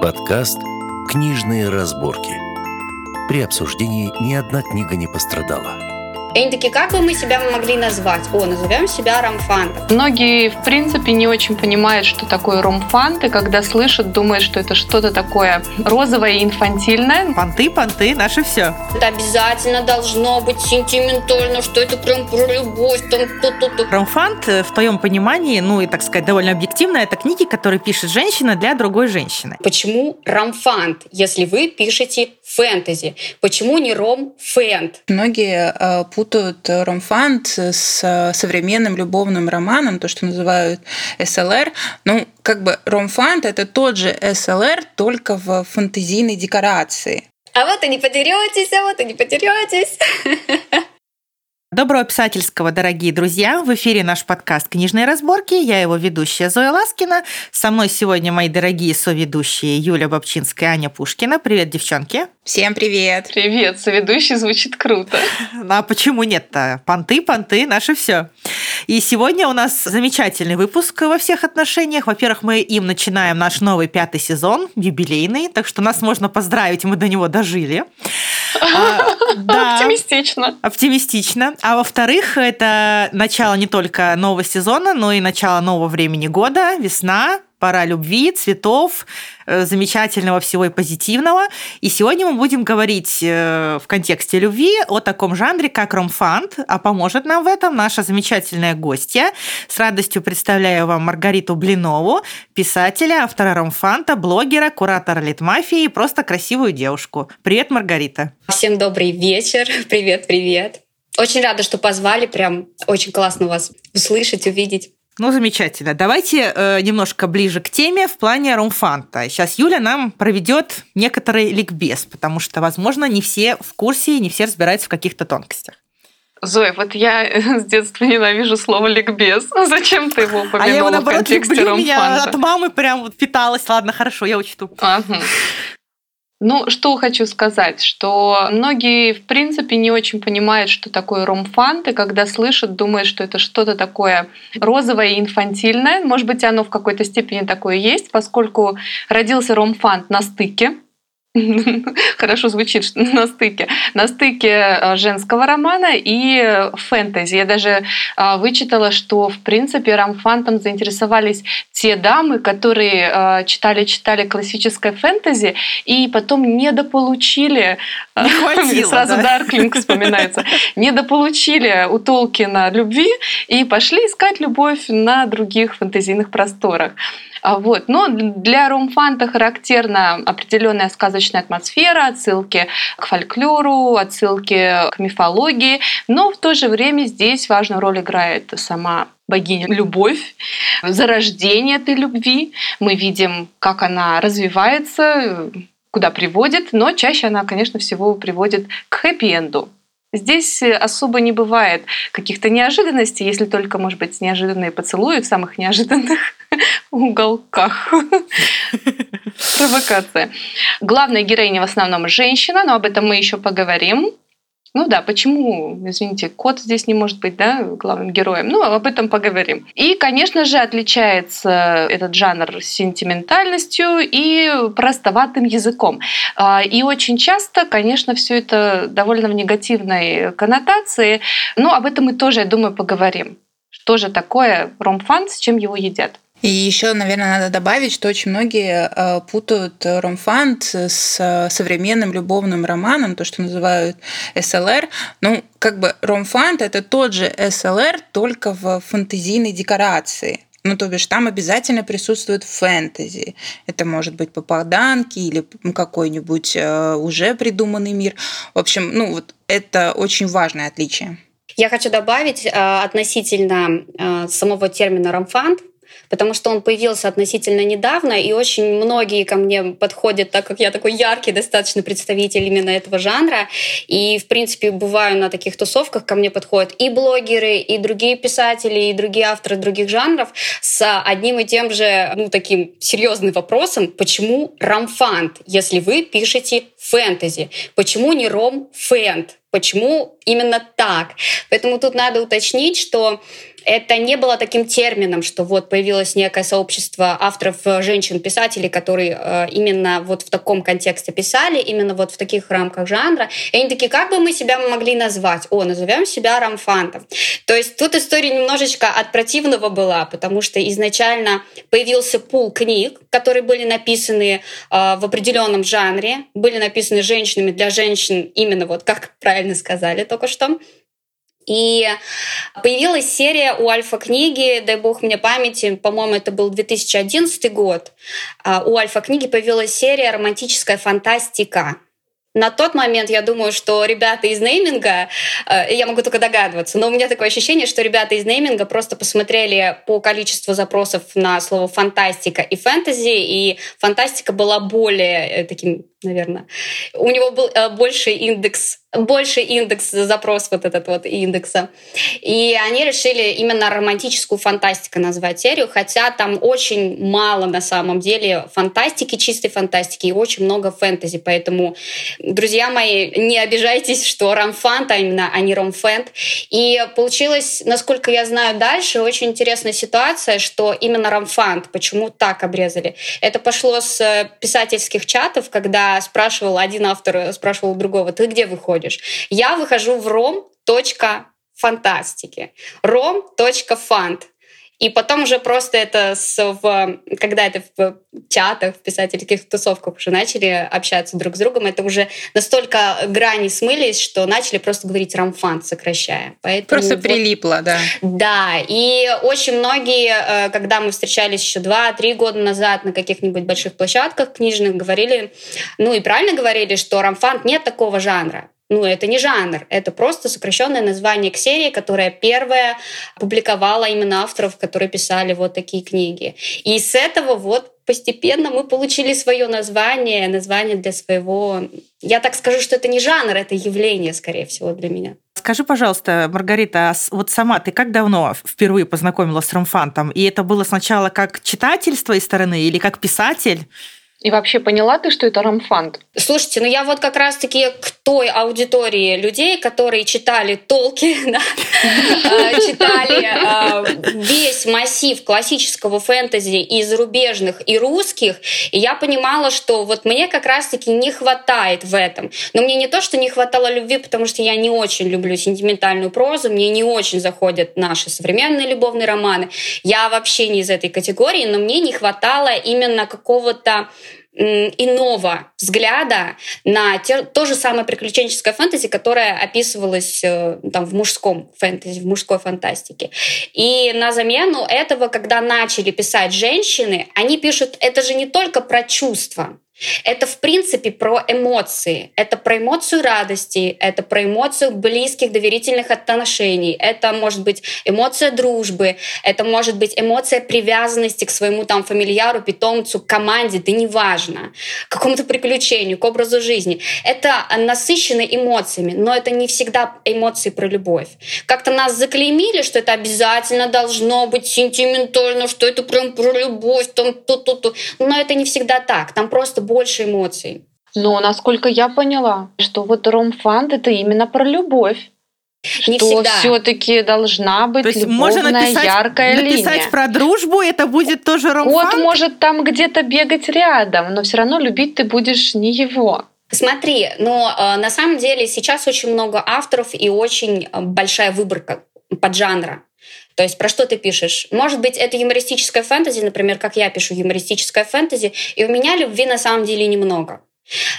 Подкаст «Книжные разборки». При обсуждении ни одна книга не пострадала. И они такие, как бы мы себя могли назвать? О, назовем себя ромфантом. Многие, в принципе, не очень понимают, что такое ромфант, и когда слышат, думают, что это что-то такое розовое и инфантильное. Понты, понты, наше все. Это обязательно должно быть сентиментально, что это прям про любовь, там то-то-то. Ромфант, э, в твоем понимании, ну и, так сказать, довольно объективно, это книги, которые пишет женщина для другой женщины. Почему ромфант, если вы пишете фэнтези? Почему не ром-фэнт? Многие э, путают ромфант с э, современным любовным романом, то, что называют СЛР. Ну, как бы ромфант — это тот же СЛР, только в фантазийной декорации. А вот и не подеретесь, а вот и не подеретесь. Доброго писательского, дорогие друзья! В эфире наш подкаст «Книжные разборки». Я его ведущая Зоя Ласкина. Со мной сегодня мои дорогие соведущие Юля Бобчинская и Аня Пушкина. Привет, девчонки! Всем привет! Привет! Соведущий звучит круто. Ну, а почему нет-то? Понты, понты, наше все. И сегодня у нас замечательный выпуск во всех отношениях. Во-первых, мы им начинаем наш новый пятый сезон, юбилейный, так что нас можно поздравить, мы до него дожили. А, да, оптимистично. Оптимистично. А во-вторых, это начало не только нового сезона, но и начало нового времени года, весна, пора любви, цветов, э, замечательного всего и позитивного. И сегодня мы будем говорить э, в контексте любви о таком жанре, как ромфант, а поможет нам в этом наша замечательная гостья. С радостью представляю вам Маргариту Блинову, писателя, автора ромфанта, блогера, куратора литмафии и просто красивую девушку. Привет, Маргарита. Всем добрый вечер. Привет, привет. Очень рада, что позвали. Прям очень классно вас услышать, увидеть. Ну, замечательно. Давайте э, немножко ближе к теме в плане ромфанта. Сейчас Юля нам проведет некоторый ликбез, потому что, возможно, не все в курсе, не все разбираются в каких-то тонкостях. Зоя, вот я с детства ненавижу слово ликбез. Зачем ты его упомянула а я его, наоборот, в контексте люблю, ромфанта? меня от мамы прям вот питалась. Ладно, хорошо, я учту. Ага. Ну, что хочу сказать, что многие, в принципе, не очень понимают, что такое ромфант, и когда слышат, думают, что это что-то такое розовое и инфантильное. Может быть, оно в какой-то степени такое есть, поскольку родился ромфант на стыке хорошо звучит на стыке, на стыке э, женского романа и фэнтези. Я даже э, вычитала, что в принципе рамфантом заинтересовались те дамы, которые читали-читали э, классическое фэнтези и потом недополучили, Не хватило, сразу да? Дарклинг вспоминается, недополучили у Толкина любви и пошли искать любовь на других фэнтезийных просторах. А, вот. Но для ромфанта характерна определенная сказочная атмосфера, отсылки к фольклору, отсылки к мифологии, но в то же время здесь важную роль играет сама богиня любовь, зарождение этой любви. Мы видим, как она развивается, куда приводит, но чаще она, конечно, всего приводит к хэппи-энду. Здесь особо не бывает каких-то неожиданностей, если только, может быть, неожиданные поцелуи в самых неожиданных уголках. Провокация. Главная героиня в основном женщина, но об этом мы еще поговорим. Ну да, почему, извините, кот здесь не может быть да, главным героем? Ну, об этом поговорим. И, конечно же, отличается этот жанр сентиментальностью и простоватым языком. А, и очень часто, конечно, все это довольно в негативной коннотации, но об этом мы тоже, я думаю, поговорим. Что же такое ромфан, с чем его едят? И еще, наверное, надо добавить, что очень многие э, путают ромфант с э, современным любовным романом, то, что называют СЛР. Ну, как бы ромфант — это тот же СЛР, только в фантазийной декорации. Ну, то бишь, там обязательно присутствует фэнтези. Это может быть попаданки или какой-нибудь э, уже придуманный мир. В общем, ну, вот это очень важное отличие. Я хочу добавить относительно самого термина ромфант, потому что он появился относительно недавно, и очень многие ко мне подходят, так как я такой яркий достаточно представитель именно этого жанра. И, в принципе, бываю на таких тусовках, ко мне подходят и блогеры, и другие писатели, и другие авторы других жанров с одним и тем же, ну, таким серьезным вопросом, почему ромфант, если вы пишете фэнтези? Почему не ром-фэнт? Почему именно так? Поэтому тут надо уточнить, что это не было таким термином, что вот появилось некое сообщество авторов э, женщин-писателей, которые э, именно вот в таком контексте писали, именно вот в таких рамках жанра. И они такие, как бы мы себя могли назвать? О, назовем себя рамфантом. То есть тут история немножечко от противного была, потому что изначально появился пул книг, которые были написаны э, в определенном жанре, были написаны женщинами для женщин, именно вот как правильно сказали только что. И появилась серия у Альфа-книги, дай бог мне памяти, по-моему, это был 2011 год. А, у Альфа-книги появилась серия «Романтическая фантастика». На тот момент я думаю, что ребята из нейминга, э, я могу только догадываться, но у меня такое ощущение, что ребята из нейминга просто посмотрели по количеству запросов на слово фантастика и фэнтези, и фантастика была более э, таким наверное. У него был э, больше индекс, больше индекс запрос вот этот вот индекса. И они решили именно романтическую фантастику назвать серию, хотя там очень мало на самом деле фантастики, чистой фантастики и очень много фэнтези. Поэтому, друзья мои, не обижайтесь, что ромфант, а именно, а не ромфэнт. И получилось, насколько я знаю дальше, очень интересная ситуация, что именно ромфант, почему так обрезали. Это пошло с э, писательских чатов, когда спрашивал один автор, спрашивал другого, ты где выходишь? Я выхожу в ром. Фантастики. И потом уже просто это, с, в, когда это в чатах, в писательских тусовках уже начали общаться друг с другом, это уже настолько грани смылись, что начали просто говорить рамфан, сокращая. Поэтому просто вот, прилипло, да. Да, и очень многие, э, когда мы встречались еще два-три года назад на каких-нибудь больших площадках книжных, говорили, ну и правильно говорили, что рамфан нет такого жанра. Ну, это не жанр, это просто сокращенное название к серии, которая первая публиковала именно авторов, которые писали вот такие книги. И с этого вот постепенно мы получили свое название, название для своего... Я так скажу, что это не жанр, это явление, скорее всего, для меня. Скажи, пожалуйста, Маргарита, а вот сама ты как давно впервые познакомилась с Ромфантом? И это было сначала как читатель с твоей стороны или как писатель? И вообще поняла ты, что это рамфант? Слушайте, ну я вот как раз-таки к той аудитории людей, которые читали толки, а, читали а, весь массив классического фэнтези и зарубежных, и русских, и я понимала, что вот мне как раз-таки не хватает в этом. Но мне не то, что не хватало любви, потому что я не очень люблю сентиментальную прозу, мне не очень заходят наши современные любовные романы. Я вообще не из этой категории, но мне не хватало именно какого-то иного взгляда на те, то же самое приключенческое фэнтези, которое описывалось э, там, в мужском фэнтези, в мужской фантастике. И на замену этого, когда начали писать женщины, они пишут, это же не только про чувства, это, в принципе, про эмоции. Это про эмоцию радости, это про эмоцию близких, доверительных отношений. Это может быть эмоция дружбы, это может быть эмоция привязанности к своему там фамильяру, питомцу, команде, да неважно, к какому-то приключению, к образу жизни. Это насыщено эмоциями, но это не всегда эмоции про любовь. Как-то нас заклеймили, что это обязательно должно быть сентиментально, что это прям про любовь, там, ту-ту-ту. Но это не всегда так. Там просто больше эмоций. Но насколько я поняла, что вот ромфанд это именно про любовь. Не что все-таки должна быть То есть любовная, можно написать, яркая написать линия. про дружбу, это будет тоже ромфанд? Кот может там где-то бегать рядом, но все равно любить ты будешь не его. Смотри, но э, на самом деле сейчас очень много авторов и очень э, большая выборка поджанра. То есть про что ты пишешь? Может быть, это юмористическая фэнтези, например, как я пишу юмористическая фэнтези, и у меня любви на самом деле немного.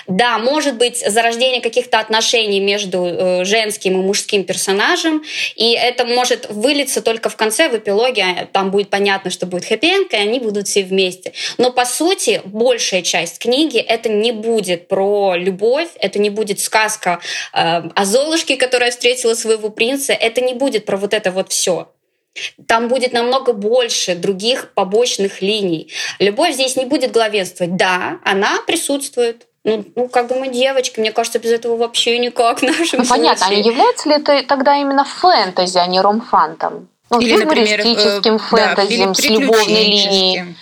Да, может быть зарождение каких-то отношений между э, женским и мужским персонажем, и это может вылиться только в конце, в эпилоге, а там будет понятно, что будет хэппи и они будут все вместе. Но по сути большая часть книги это не будет про любовь, это не будет сказка э, о Золушке, которая встретила своего принца, это не будет про вот это вот все. Там будет намного больше других побочных линий. Любовь здесь не будет главенствовать. Да, она присутствует. Ну, ну, как бы мы девочки, мне кажется, без этого вообще никак в нашем Ну, понятно, а является ли это тогда именно фэнтези, а не ромфантом? Ну, Или, например, э, фэнтези да, с любовной линией.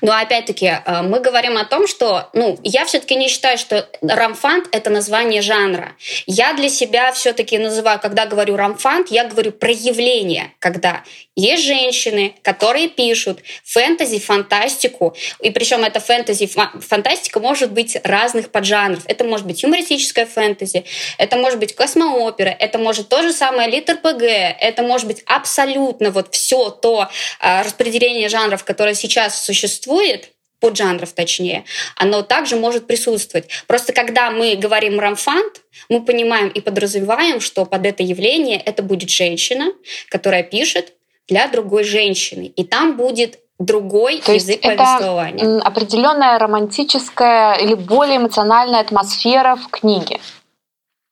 Но опять-таки э, мы говорим о том, что, ну, я все-таки не считаю, что рамфант это название жанра. Я для себя все-таки называю, когда говорю рамфант, я говорю проявление, когда есть женщины, которые пишут фэнтези, фантастику, и причем это фэнтези, фантастика может быть разных поджанров. Это может быть юмористическая фэнтези, это может быть космоопера, это может то же самое литр ПГ, это может быть абсолютно вот все то а, распределение жанров, которое сейчас существует, поджанров точнее, оно также может присутствовать. Просто когда мы говорим рамфант, мы понимаем и подразумеваем, что под это явление это будет женщина, которая пишет для другой женщины. И там будет другой То язык есть повествования. Это определенная романтическая или более эмоциональная атмосфера в книге.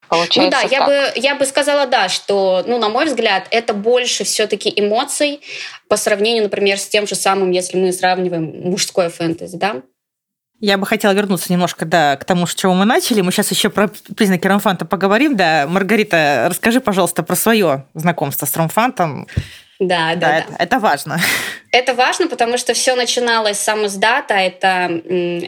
Получается ну да, я так. бы, я бы сказала, да, что, ну, на мой взгляд, это больше все-таки эмоций по сравнению, например, с тем же самым, если мы сравниваем мужское фэнтези, да. Я бы хотела вернуться немножко да, к тому, с чего мы начали. Мы сейчас еще про признаки ромфанта поговорим. Да, Маргарита, расскажи, пожалуйста, про свое знакомство с ромфантом. Да, да, да. да. Это, это важно. Это важно, потому что все начиналось с сам издата. Это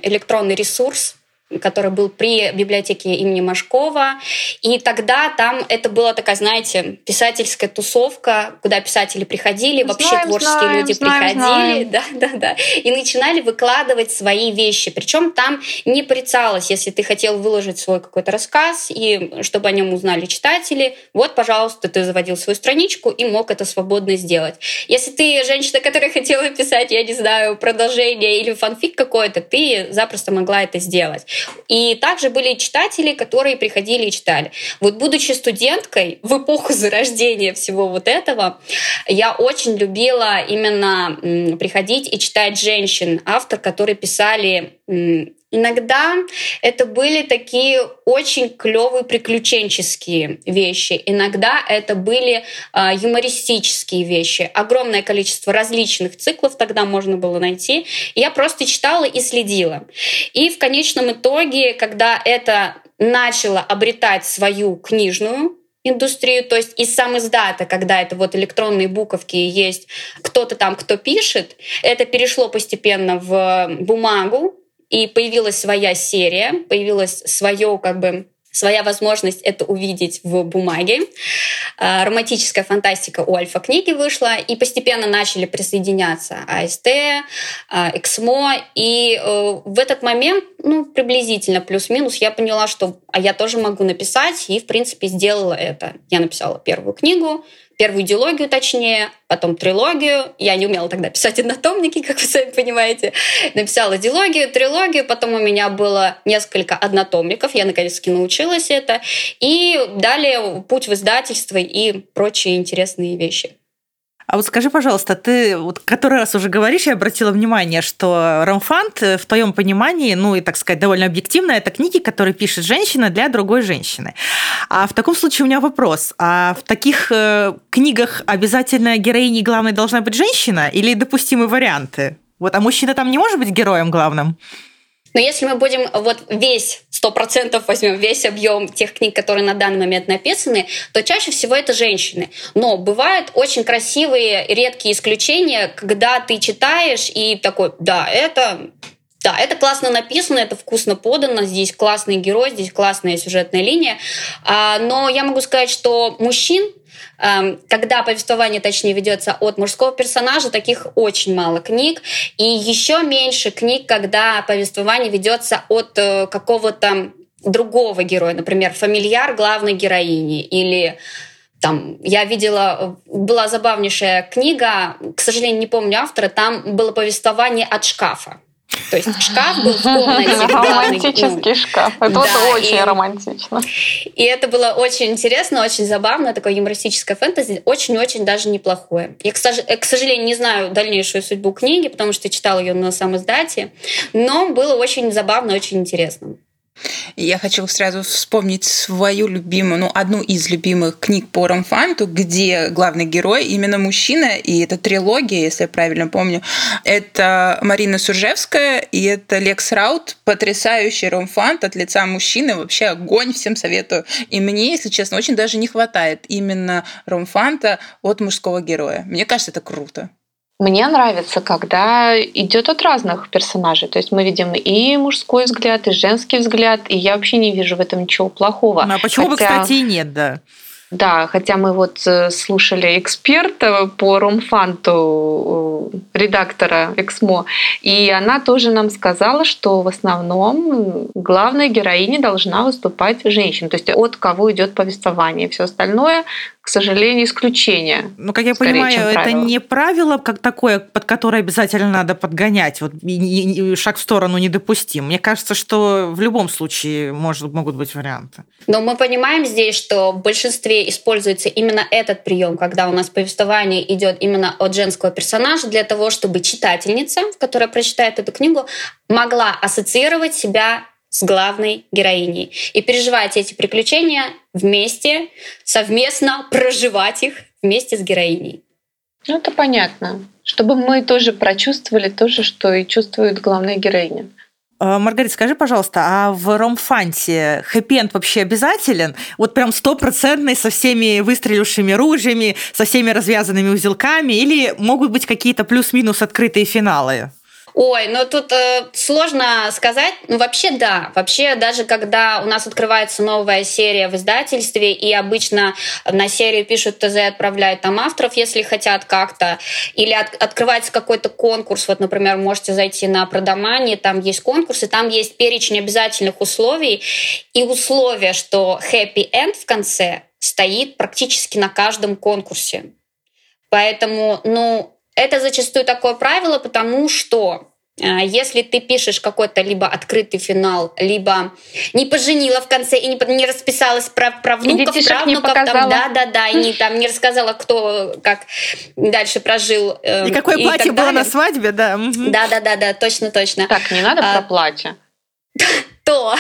электронный ресурс, который был при библиотеке имени Машкова. И тогда там это была такая, знаете, писательская тусовка, куда писатели приходили, вообще знаем, творческие знаем, люди знаем, приходили, знаем. да, да, да, и начинали выкладывать свои вещи. Причем там не порицалось, если ты хотел выложить свой какой-то рассказ, и чтобы о нем узнали читатели, вот, пожалуйста, ты заводил свою страничку и мог это свободно сделать. Если ты женщина, которая хотела писать, я не знаю, продолжение или фанфик какой-то, ты запросто могла это сделать. И также были читатели, которые приходили и читали. Вот будучи студенткой в эпоху зарождения всего вот этого, я очень любила именно приходить и читать женщин, автор, которые писали Иногда это были такие очень клевые приключенческие вещи. Иногда это были э, юмористические вещи. Огромное количество различных циклов тогда можно было найти. Я просто читала и следила. И в конечном итоге, когда это начало обретать свою книжную индустрию, то есть из сам издата, когда это вот электронные буковки есть, кто-то там, кто пишет, это перешло постепенно в бумагу, и появилась своя серия, появилась свое как бы своя возможность это увидеть в бумаге. А, романтическая фантастика у Альфа-книги вышла, и постепенно начали присоединяться АСТ, а, Эксмо, и э, в этот момент, ну, приблизительно плюс-минус, я поняла, что а я тоже могу написать, и, в принципе, сделала это. Я написала первую книгу, первую идеологию точнее, потом трилогию. Я не умела тогда писать однотомники, как вы сами понимаете. Написала идеологию, трилогию, потом у меня было несколько однотомников, я наконец-таки научилась это. И далее путь в издательство и прочие интересные вещи. А вот скажи, пожалуйста, ты вот который раз уже говоришь, я обратила внимание, что ромфант э, в твоем понимании, ну и, так сказать, довольно объективно, это книги, которые пишет женщина для другой женщины. А в таком случае у меня вопрос. А в таких э, книгах обязательно героиней главной должна быть женщина или допустимы варианты? Вот, а мужчина там не может быть героем главным? Но если мы будем вот весь, сто процентов возьмем весь объем тех книг, которые на данный момент написаны, то чаще всего это женщины. Но бывают очень красивые, редкие исключения, когда ты читаешь и такой, да, это да, это классно написано, это вкусно подано, здесь классный герой, здесь классная сюжетная линия. А, но я могу сказать, что мужчин когда повествование, точнее, ведется от мужского персонажа, таких очень мало книг. И еще меньше книг, когда повествование ведется от э, какого-то другого героя, например, фамильяр главной героини или там, я видела, была забавнейшая книга, к сожалению, не помню автора, там было повествование от шкафа. То есть шкаф был в комнате. Романтический шкаф. Это да, вот очень и, романтично. И это было очень интересно, очень забавно, такое юмористическое фэнтези, очень-очень даже неплохое. Я, к сожалению, не знаю дальнейшую судьбу книги, потому что читала ее на самом издате, но было очень забавно, очень интересно. Я хочу сразу вспомнить свою любимую, ну, одну из любимых книг по Рамфанту, где главный герой именно мужчина, и это трилогия, если я правильно помню. Это Марина Суржевская, и это Лекс Раут, потрясающий Рамфант от лица мужчины, вообще огонь, всем советую. И мне, если честно, очень даже не хватает именно Ромфанта от мужского героя. Мне кажется, это круто. Мне нравится, когда идет от разных персонажей. То есть мы видим и мужской взгляд, и женский взгляд, и я вообще не вижу в этом ничего плохого. Ну, а почему Хотя... бы, кстати, и нет, да? Да, хотя мы вот э, слушали эксперта по ромфанту, э, редактора Эксмо, и она тоже нам сказала, что в основном главная героиня должна выступать женщина, то есть от кого идет повествование. Все остальное к сожалению, исключение. Ну, как я понимаю, это правило. не правило как такое, под которое обязательно надо подгонять. Вот и, и, и шаг в сторону недопустим. Мне кажется, что в любом случае может, могут быть варианты. Но мы понимаем здесь, что в большинстве используется именно этот прием, когда у нас повествование идет именно от женского персонажа, для того, чтобы читательница, которая прочитает эту книгу, могла ассоциировать себя с главной героиней и переживать эти приключения вместе, совместно проживать их вместе с героиней. Ну, это понятно. Чтобы мы тоже прочувствовали то же, что и чувствует главная героиня. А, Маргарита, скажи, пожалуйста, а в ромфанте хэппи вообще обязателен? Вот прям стопроцентный со всеми выстрелившими ружьями, со всеми развязанными узелками? Или могут быть какие-то плюс-минус открытые финалы? Ой, ну тут э, сложно сказать. Ну, вообще, да. Вообще, даже когда у нас открывается новая серия в издательстве, и обычно на серию пишут ТЗ, отправляют там авторов, если хотят как-то, или от, открывается какой-то конкурс, вот, например, можете зайти на Продомане, там есть конкурс, и там есть перечень обязательных условий, и условие, что happy end в конце стоит практически на каждом конкурсе. Поэтому, ну, это зачастую такое правило, потому что если ты пишешь какой-то либо открытый финал, либо не поженила в конце и не, не расписалась про, про внуков, правнуков, там, да, да, да, и не, там не рассказала, кто как дальше прожил. Э, и какое и платье было на свадьбе, да. Да, да, да, да, точно, точно. Так, не надо а, про платье то,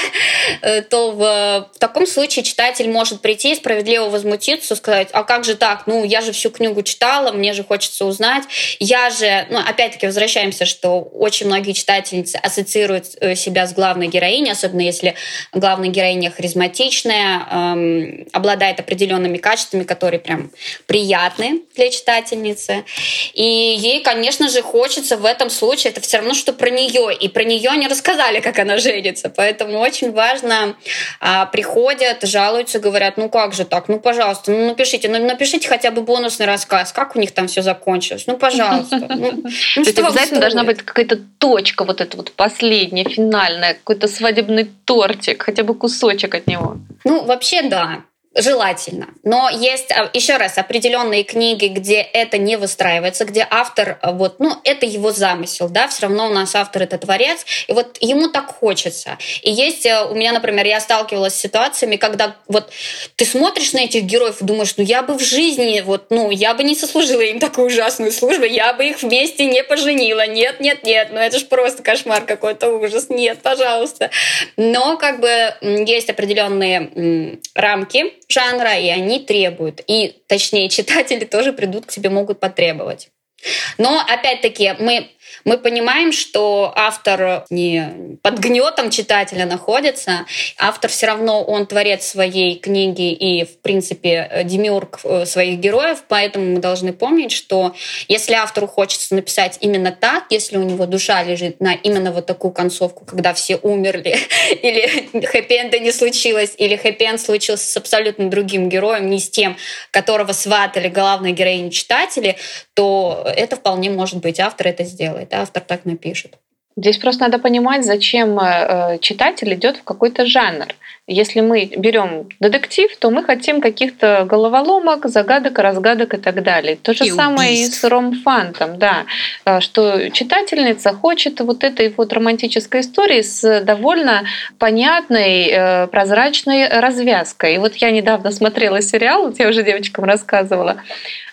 э, то в, в таком случае читатель может прийти и справедливо возмутиться, сказать, а как же так, ну я же всю книгу читала, мне же хочется узнать, я же, ну опять-таки возвращаемся, что очень многие читательницы ассоциируют э, себя с главной героиней, особенно если главная героиня харизматичная, эм, обладает определенными качествами, которые прям приятны для читательницы, и ей, конечно же, хочется в этом случае, это все равно, что про нее, и про нее не рассказали, как она женится, поэтому Поэтому очень важно, а, приходят, жалуются, говорят, ну как же так, ну пожалуйста, ну напишите, ну напишите хотя бы бонусный рассказ, как у них там все закончилось, ну пожалуйста. Ну, ну, То есть обязательно должна быть какая-то точка, вот эта вот последняя, финальная, какой-то свадебный тортик, хотя бы кусочек от него. Ну вообще да. Желательно. Но есть, а, еще раз, определенные книги, где это не выстраивается, где автор, а, вот, ну, это его замысел, да, все равно у нас автор это творец, и вот ему так хочется. И есть а, у меня, например, я сталкивалась с ситуациями, когда вот ты смотришь на этих героев и думаешь, ну, я бы в жизни, вот, ну, я бы не сослужила им такую ужасную службу, я бы их вместе не поженила. Нет, нет, нет, ну, это же просто кошмар какой-то ужас. Нет, пожалуйста. Но, как бы, есть определенные рамки, жанра, и они требуют. И, точнее, читатели тоже придут к тебе, могут потребовать. Но, опять-таки, мы мы понимаем, что автор не под гнетом читателя находится. Автор все равно, он творец своей книги и, в принципе, демиург э, своих героев, поэтому мы должны помнить, что если автору хочется написать именно так, если у него душа лежит на именно вот такую концовку, когда все умерли, или хэппи не случилось, или хэппи случился с абсолютно другим героем, не с тем, которого сватали главные героини читатели, то это вполне может быть автор это сделает автор так напишет. Здесь просто надо понимать, зачем э, читатель идет в какой-то жанр. Если мы берем детектив, то мы хотим каких-то головоломок, загадок, разгадок и так далее. То же и самое убийств. и с ромфантом, да, э, что читательница хочет вот этой вот романтической истории с довольно понятной, э, прозрачной развязкой. И вот я недавно смотрела сериал, вот я уже девочкам рассказывала,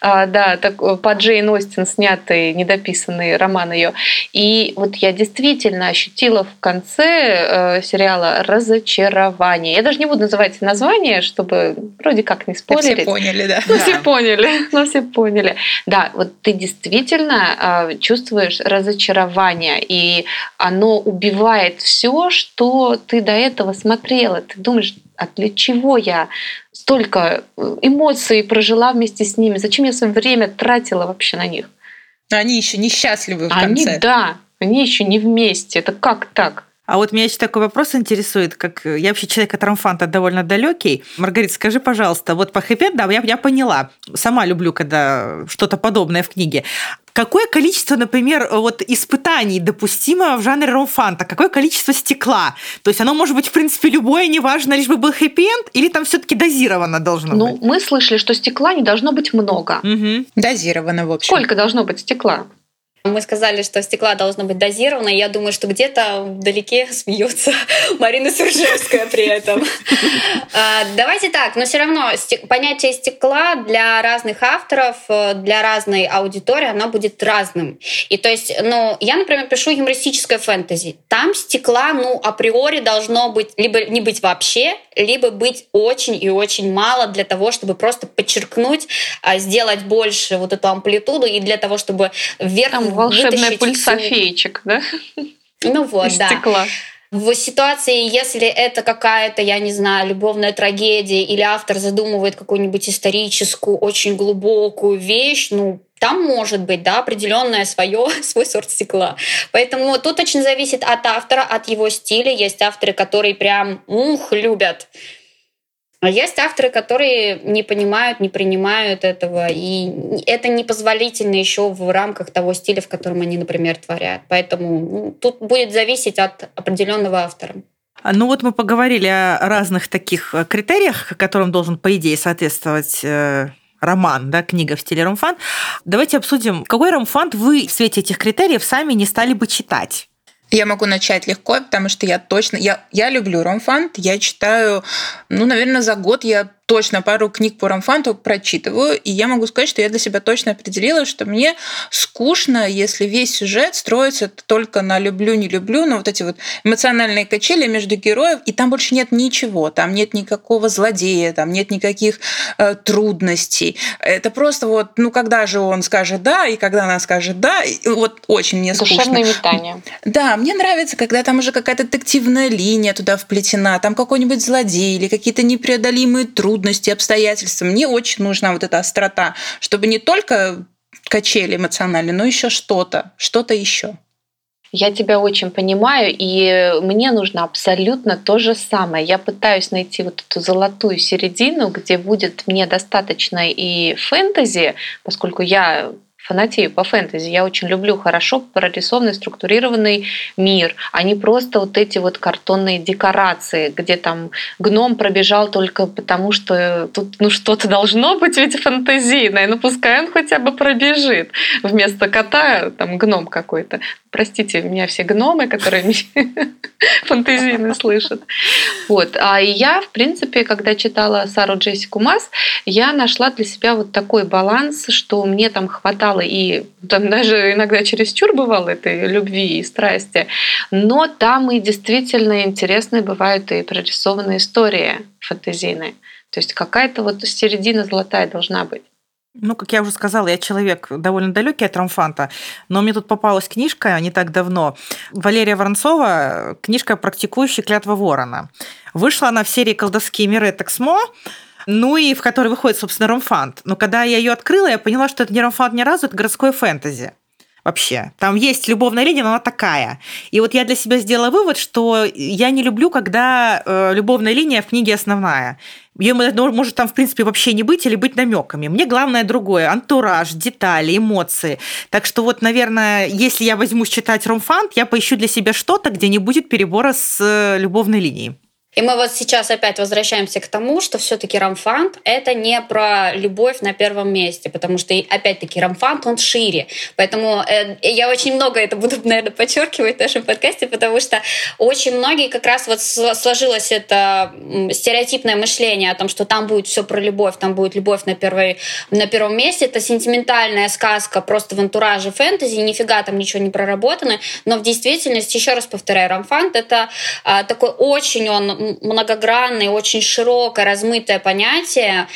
а, да, так, по Джейн Остин снятый недописанный роман ее. И вот я действительно ощутила в конце э, сериала разочарование. Я даже не буду называть название, чтобы вроде как не спойлерить. все поняли, да. Ну, да. все поняли, ну, все поняли. Да, вот ты действительно э, чувствуешь разочарование, и оно убивает все, что ты до этого смотрела. Ты думаешь, а для чего я столько э, эмоций прожила вместе с ними? Зачем я свое время тратила вообще на них? Но они еще несчастливы в Они, конце. да, они еще не вместе. Это как так? А вот меня еще такой вопрос интересует, как я вообще человек от ромфанта довольно далекий. Маргарита, скажи, пожалуйста, вот по хэппи да, я, я поняла. Сама люблю, когда что-то подобное в книге. Какое количество, например, вот испытаний допустимо в жанре ромфанта? Какое количество стекла? То есть оно может быть, в принципе, любое, неважно, лишь бы был хэппи-энд, или там все таки дозировано должно Ну, быть? мы слышали, что стекла не должно быть много. Мгм. Дозировано, в общем. Сколько должно быть стекла? Мы сказали, что стекла должно быть дозировано. и Я думаю, что где-то вдалеке смеется Марина Суржевская при этом. А, Давайте так, но все равно понятие стекла для разных авторов, э, для разной аудитории, оно будет разным. И то есть, ну, я, например, пишу юмористическое фэнтези. Там стекла, ну, априори должно быть либо не быть вообще, либо быть очень и очень мало для того, чтобы просто подчеркнуть, а, сделать больше вот эту амплитуду и для того, чтобы вверх Там волшебная вытащить пыльца всю- феечек, да? Ну вот, Из да. стекла. В ситуации, если это какая-то, я не знаю, любовная трагедия, или автор задумывает какую-нибудь историческую, очень глубокую вещь, ну, там может быть, да, определенное свое, свой сорт стекла. Поэтому тут очень зависит от автора, от его стиля. Есть авторы, которые прям, ух, любят. А есть авторы, которые не понимают, не принимают этого, и это непозволительно еще в рамках того стиля, в котором они, например, творят. Поэтому ну, тут будет зависеть от определенного автора. А, Ну вот мы поговорили о разных таких э, критериях, которым должен, по идее, соответствовать э, роман, да, книга в стиле ромфан. Давайте обсудим, какой ромфант вы в свете этих критериев сами не стали бы читать. Я могу начать легко, потому что я точно... Я, я люблю ромфант. Я читаю, ну, наверное, за год я точно пару книг по ромфанту прочитываю, и я могу сказать, что я для себя точно определила, что мне скучно, если весь сюжет строится только на люблю, не люблю, на вот эти вот эмоциональные качели между героев, и там больше нет ничего, там нет никакого злодея, там нет никаких э, трудностей. Это просто вот, ну, когда же он скажет да, и когда она скажет да, и вот очень мне скучно. Душевное метание. Да, мне нравится, когда там уже какая-то детективная линия туда вплетена, там какой-нибудь злодей или какие-то непреодолимые трудности, обстоятельства. Мне очень нужна вот эта острота, чтобы не только качели эмоциональные, но еще что-то, что-то еще. Я тебя очень понимаю, и мне нужно абсолютно то же самое. Я пытаюсь найти вот эту золотую середину, где будет мне достаточно и фэнтези, поскольку я фанатею по фэнтези. Я очень люблю хорошо прорисованный, структурированный мир, а не просто вот эти вот картонные декорации, где там гном пробежал только потому, что тут ну что-то должно быть ведь фантазийное, ну пускай он хотя бы пробежит. Вместо кота там гном какой-то. Простите меня все гномы, которые фантазийно слышат. Вот. А я, в принципе, когда читала Сару Джессику Масс, я нашла для себя вот такой баланс, что мне там хватало и там даже иногда чересчур бывало этой любви и страсти, но там и действительно интересные бывают и прорисованные истории фантазийные. То есть какая-то вот середина золотая должна быть. Ну, как я уже сказала, я человек довольно далекий от ромфанта, но мне тут попалась книжка не так давно. Валерия Воронцова, книжка «Практикующий клятва ворона». Вышла она в серии «Колдовские миры Тексмо», ну и в которой выходит, собственно, ромфант. Но когда я ее открыла, я поняла, что это не ромфант ни разу, это городское фэнтези вообще. Там есть любовная линия, но она такая. И вот я для себя сделала вывод, что я не люблю, когда э, любовная линия в книге основная. Ее может там, в принципе, вообще не быть или быть намеками. Мне главное другое. Антураж, детали, эмоции. Так что вот, наверное, если я возьмусь читать ромфант, я поищу для себя что-то, где не будет перебора с э, любовной линией. И мы вот сейчас опять возвращаемся к тому, что все-таки рамфант — это не про любовь на первом месте, потому что, опять-таки, рамфант, он шире. Поэтому э, я очень много это буду, наверное, подчеркивать в нашем подкасте, потому что очень многие как раз вот сложилось это стереотипное мышление о том, что там будет все про любовь, там будет любовь на, первой, на первом месте. Это сентиментальная сказка просто в антураже фэнтези, нифига там ничего не проработано. Но в действительности, еще раз повторяю, рамфант — это а, такой очень он многогранное, очень широкое, размытое понятие,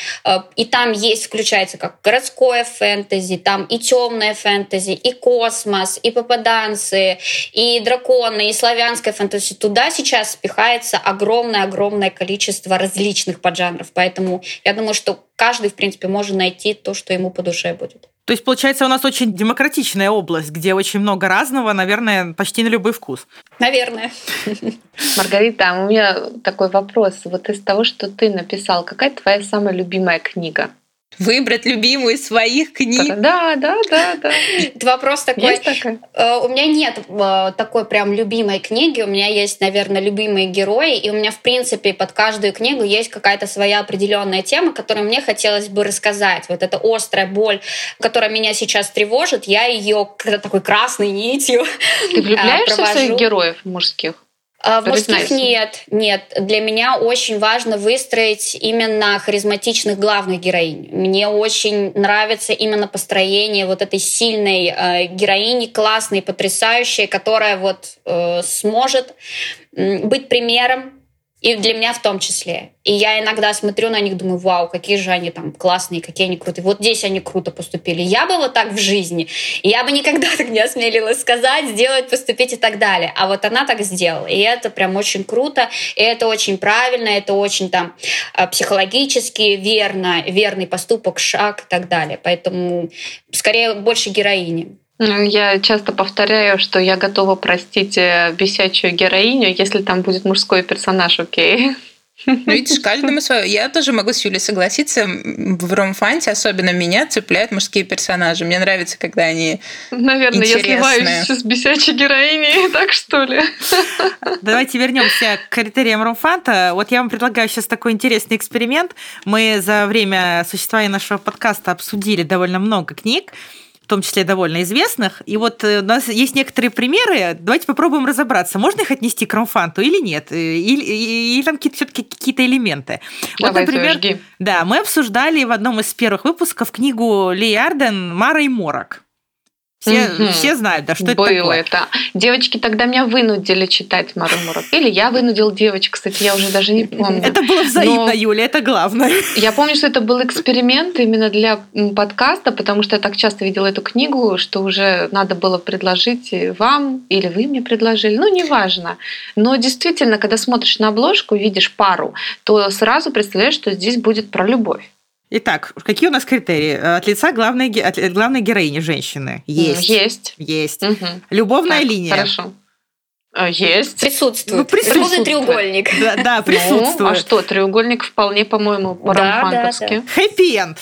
и там есть, включается как городское фэнтези, там и темное фэнтези, и космос, и попаданцы, и драконы, и славянское фэнтези. Туда сейчас спихается огромное-огромное количество различных поджанров, поэтому я думаю, что каждый, в принципе, может найти то, что ему по душе будет. То есть, получается, у нас очень демократичная область, где очень много разного, наверное, почти на любой вкус. Наверное. Маргарита, а у меня такой вопрос. Вот из того, что ты написал, какая твоя самая любимая книга? Выбрать любимую из своих книг. Да, да, да, да. Это вопрос такой. Есть такая? Э, У меня нет э, такой прям любимой книги. У меня есть, наверное, любимые герои. И у меня, в принципе, под каждую книгу есть какая-то своя определенная тема, которую мне хотелось бы рассказать. Вот эта острая боль, которая меня сейчас тревожит, я ее такой красной нитью Ты влюбляешься в своих героев мужских? А, В мужских нет, нет. Для меня очень важно выстроить именно харизматичных главных героинь. Мне очень нравится именно построение вот этой сильной э, героини, классной, потрясающей, которая вот э, сможет быть примером, и для меня в том числе. И я иногда смотрю на них, думаю, вау, какие же они там классные, какие они крутые. Вот здесь они круто поступили. Я бы вот так в жизни, я бы никогда так не осмелилась сказать, сделать, поступить и так далее. А вот она так сделала. И это прям очень круто, и это очень правильно, это очень там э, психологически верно, верный поступок, шаг и так далее. Поэтому скорее больше героини. Ну, Я часто повторяю, что я готова простить э, бесячую героиню, если там будет мужской персонаж, окей. Ну, видишь, каждому свое. Я тоже могу с Юлей согласиться. В ромфанте особенно меня цепляют мужские персонажи. Мне нравится, когда они... Наверное, я Интересная. сливаюсь с бесячей героиней, так что ли? Давайте вернемся к критериям Ромфанта. Вот я вам предлагаю сейчас такой интересный эксперимент. Мы за время существования нашего подкаста обсудили довольно много книг, в том числе довольно известных. И вот э, у нас есть некоторые примеры. Давайте попробуем разобраться, можно их отнести к Ромфанту или нет, Э, или, или там все-таки какие-то элементы. Вот, Давай, например, Зоя, жги. да, мы обсуждали в одном из первых выпусков книгу Ли Арден «Мара и Морок». Все, Мгм. все знают, да, что это Было такое. это. Девочки тогда меня вынудили читать Мару Мурок. Или я вынудил девочек, кстати, я уже даже не помню. Это было взаимно, Но- Юля, это главное. Я помню, что это был эксперимент именно для подкаста, потому что я так часто видела эту книгу, что уже надо было предложить вам, или вы мне предложили, ну, неважно. Но действительно, когда смотришь на обложку, видишь пару, то сразу представляешь, что здесь будет про любовь. Итак, какие у нас критерии? От лица главной, от главной героини женщины. Есть. Есть. Есть. Мгм. Любовная Так, линия. Хорошо. А, Есть. Присутствует. Ну, присутствует. Ровный треугольник. Да, да, Ну, а присутствует. что, треугольник вполне, по-моему, Да, да, ромфантовски. Хэппи-энд.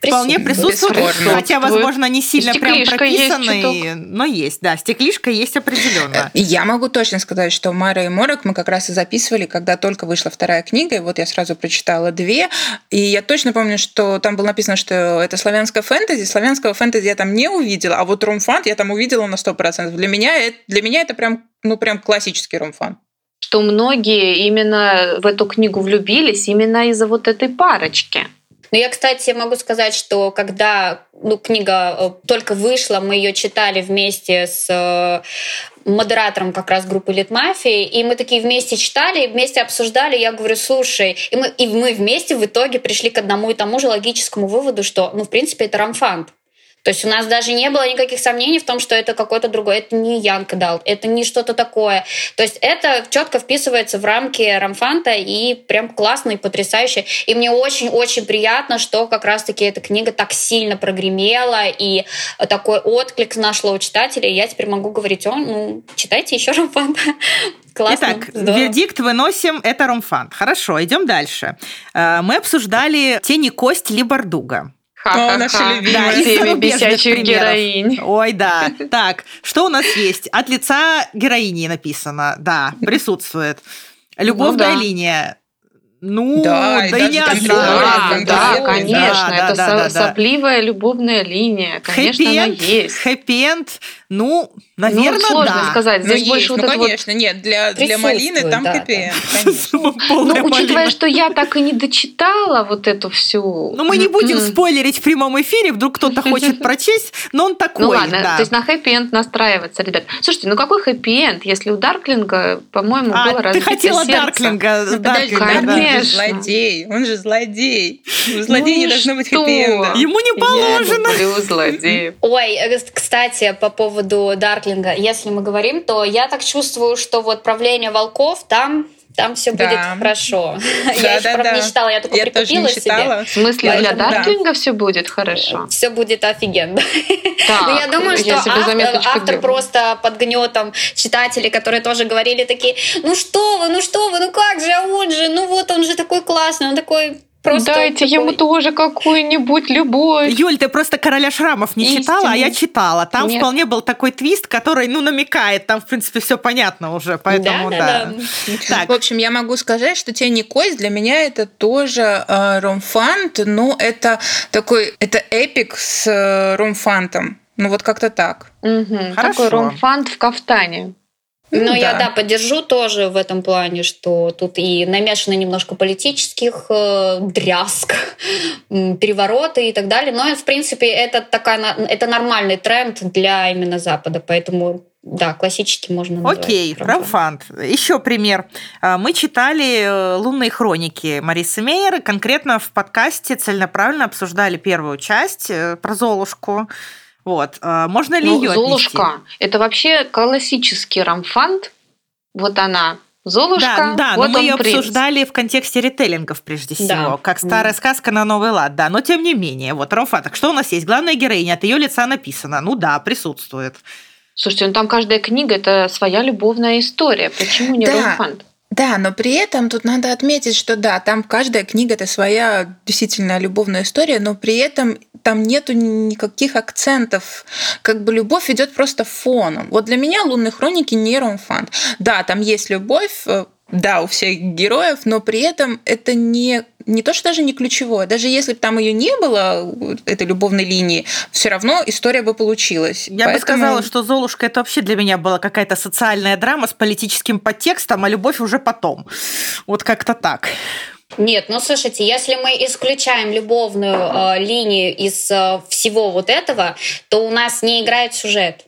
Вполне присутствует, Бесспорно. хотя, возможно, не сильно прям Стеклишка есть прописанный, но есть, да, стеклишка есть определенно. Я могу точно сказать, что Мара и Морок мы как раз и записывали, когда только вышла вторая книга, и вот я сразу прочитала две, и я точно помню, что там было написано, что это славянское фэнтези, славянского фэнтези я там не увидела, а вот ромфант я там увидела на 100%. Для меня, это- для меня это прям, ну, прям классический ромфант. Что многие именно в эту книгу влюбились именно из-за вот этой парочки. Но я, кстати, могу сказать, что когда ну, книга э, только вышла, мы ее читали вместе с э, модератором как раз группы Литмафии, и мы такие вместе читали, вместе обсуждали, я говорю, слушай, и мы, и мы вместе в итоге пришли к одному и тому же логическому выводу, что, ну, в принципе, это рамфант. То есть у нас даже не было никаких сомнений в том, что это какой-то другой, это не Янка дал, это не что-то такое. То есть это четко вписывается в рамки Рамфанта и прям классно и потрясающе. И мне очень-очень приятно, что как раз-таки эта книга так сильно прогремела и такой отклик нашла у читателей. Я теперь могу говорить, о, ну, читайте еще Рамфанта. Классно. Итак, здорово. вердикт выносим, это ромфант. Хорошо, идем дальше. Э, Мы обсуждали «Тени кость» ли «Бардуга». О, наша Ха-ха-ха. любимая. Да, зарубежных бесячих героинь. Ой, да. Так, что у нас есть? От лица героини написано. Да, присутствует. Любовная да. линия. Ну, Да, и да, даже не одна. Да, да, такое, конечно, да, это да, со- да, да. сопливая любовная линия, конечно, она Хэппи-энд, есть. хэппи-энд, ну, наверное, ну, сложно да. сказать, Ну, здесь больше есть, вот ну, это вот конечно, нет, для, для малины там да, хэппи конечно. Ну, учитывая, что я так и не дочитала вот эту всю... Ну, мы не будем спойлерить в прямом эфире, вдруг кто-то хочет прочесть, но он такой, Ну ладно, да. то есть на хэппи-энд настраиваться, ребят. Слушайте, ну какой хэппи-энд, если у Дарклинга, по-моему, было А, ты разбито хотела сердце? Дарклинга. Ну, Дарклинга, злодей, он же злодей. У злодея Ну не и должно быть хэппи-энда. Ему не положено. Я люблю злодеев. Ой, э, кстати, по поводу Дарклинга, если мы говорим, то я так чувствую, что вот правление волков там там все Да. будет хорошо. Да, Я еще, да, правда, да. не читала, я только Я тоже прикупила не себе. В смысле, для Поэтому да. Дарклинга все будет хорошо? Все будет офигенно. Так, Ну, я думаю, что я себе автор, автор просто под гнетом читателей, которые тоже говорили такие, ну что вы, ну что вы, ну как же, а он же, ну вот он же такой классный, он такой просто Дайте такой- ему тоже какую-нибудь любовь. Юль, ты просто «Короля шрамов» не Истину. читала, а я читала. Там Нет. вполне был такой твист, который, ну, намекает. Там, в принципе, все понятно уже, поэтому да. Да-да-да. Так, В общем, я могу сказать, что «Тень и кость» для меня это тоже э, ромфант, но это такой, это эпик с э, ромфантом. Ну вот как-то так. Мгм. Хорошо. Такой ромфант в кафтане. Ну, Ну, я, да. да, поддержу тоже в этом плане, что тут и намешано немножко политических э, дрязг, перевороты и так далее. Но, в принципе, это, такая, это нормальный тренд для именно Запада, поэтому, да, классический можно назвать. Окей. Рамфант. Еще пример. А, Мы читали э, «Лунные хроники» Марисы Мейер. и Конкретно в подкасте целенаправленно обсуждали первую часть э, про Золушку. Вот. А, Можно ли Ну, ее Золушка. Это вообще классический ромфант. Вот она. Золушка, Да, да, вот но мы ее принц. обсуждали в контексте ритейлингов прежде всего, Да. как старая сказка на новый лад, да. Но тем не менее, вот Ромфа, так что у нас есть? Главная героиня, от ее лица написано. Ну да, присутствует. Слушайте, ну там каждая книга это своя любовная история. Почему не Да. ромфант? Да, но при этом тут надо отметить, что да, там каждая книга это своя действительно любовная история, но при этом там нету никаких акцентов. Как бы любовь идет просто фоном. Вот для меня лунные хроники не ромфант. Да, там есть любовь, э, да, у всех героев, но при этом это не не то, что даже не ключевое, даже если бы там ее не было, этой любовной линии, все равно история бы получилась. Я бы Поэтому- сказала, что Золушка это вообще для меня была какая-то социальная драма с политическим подтекстом, а любовь уже потом. Вот как-то так. Нет, ну слушайте, если мы исключаем любовную э, линию из э, всего вот этого, то у нас не играет сюжет.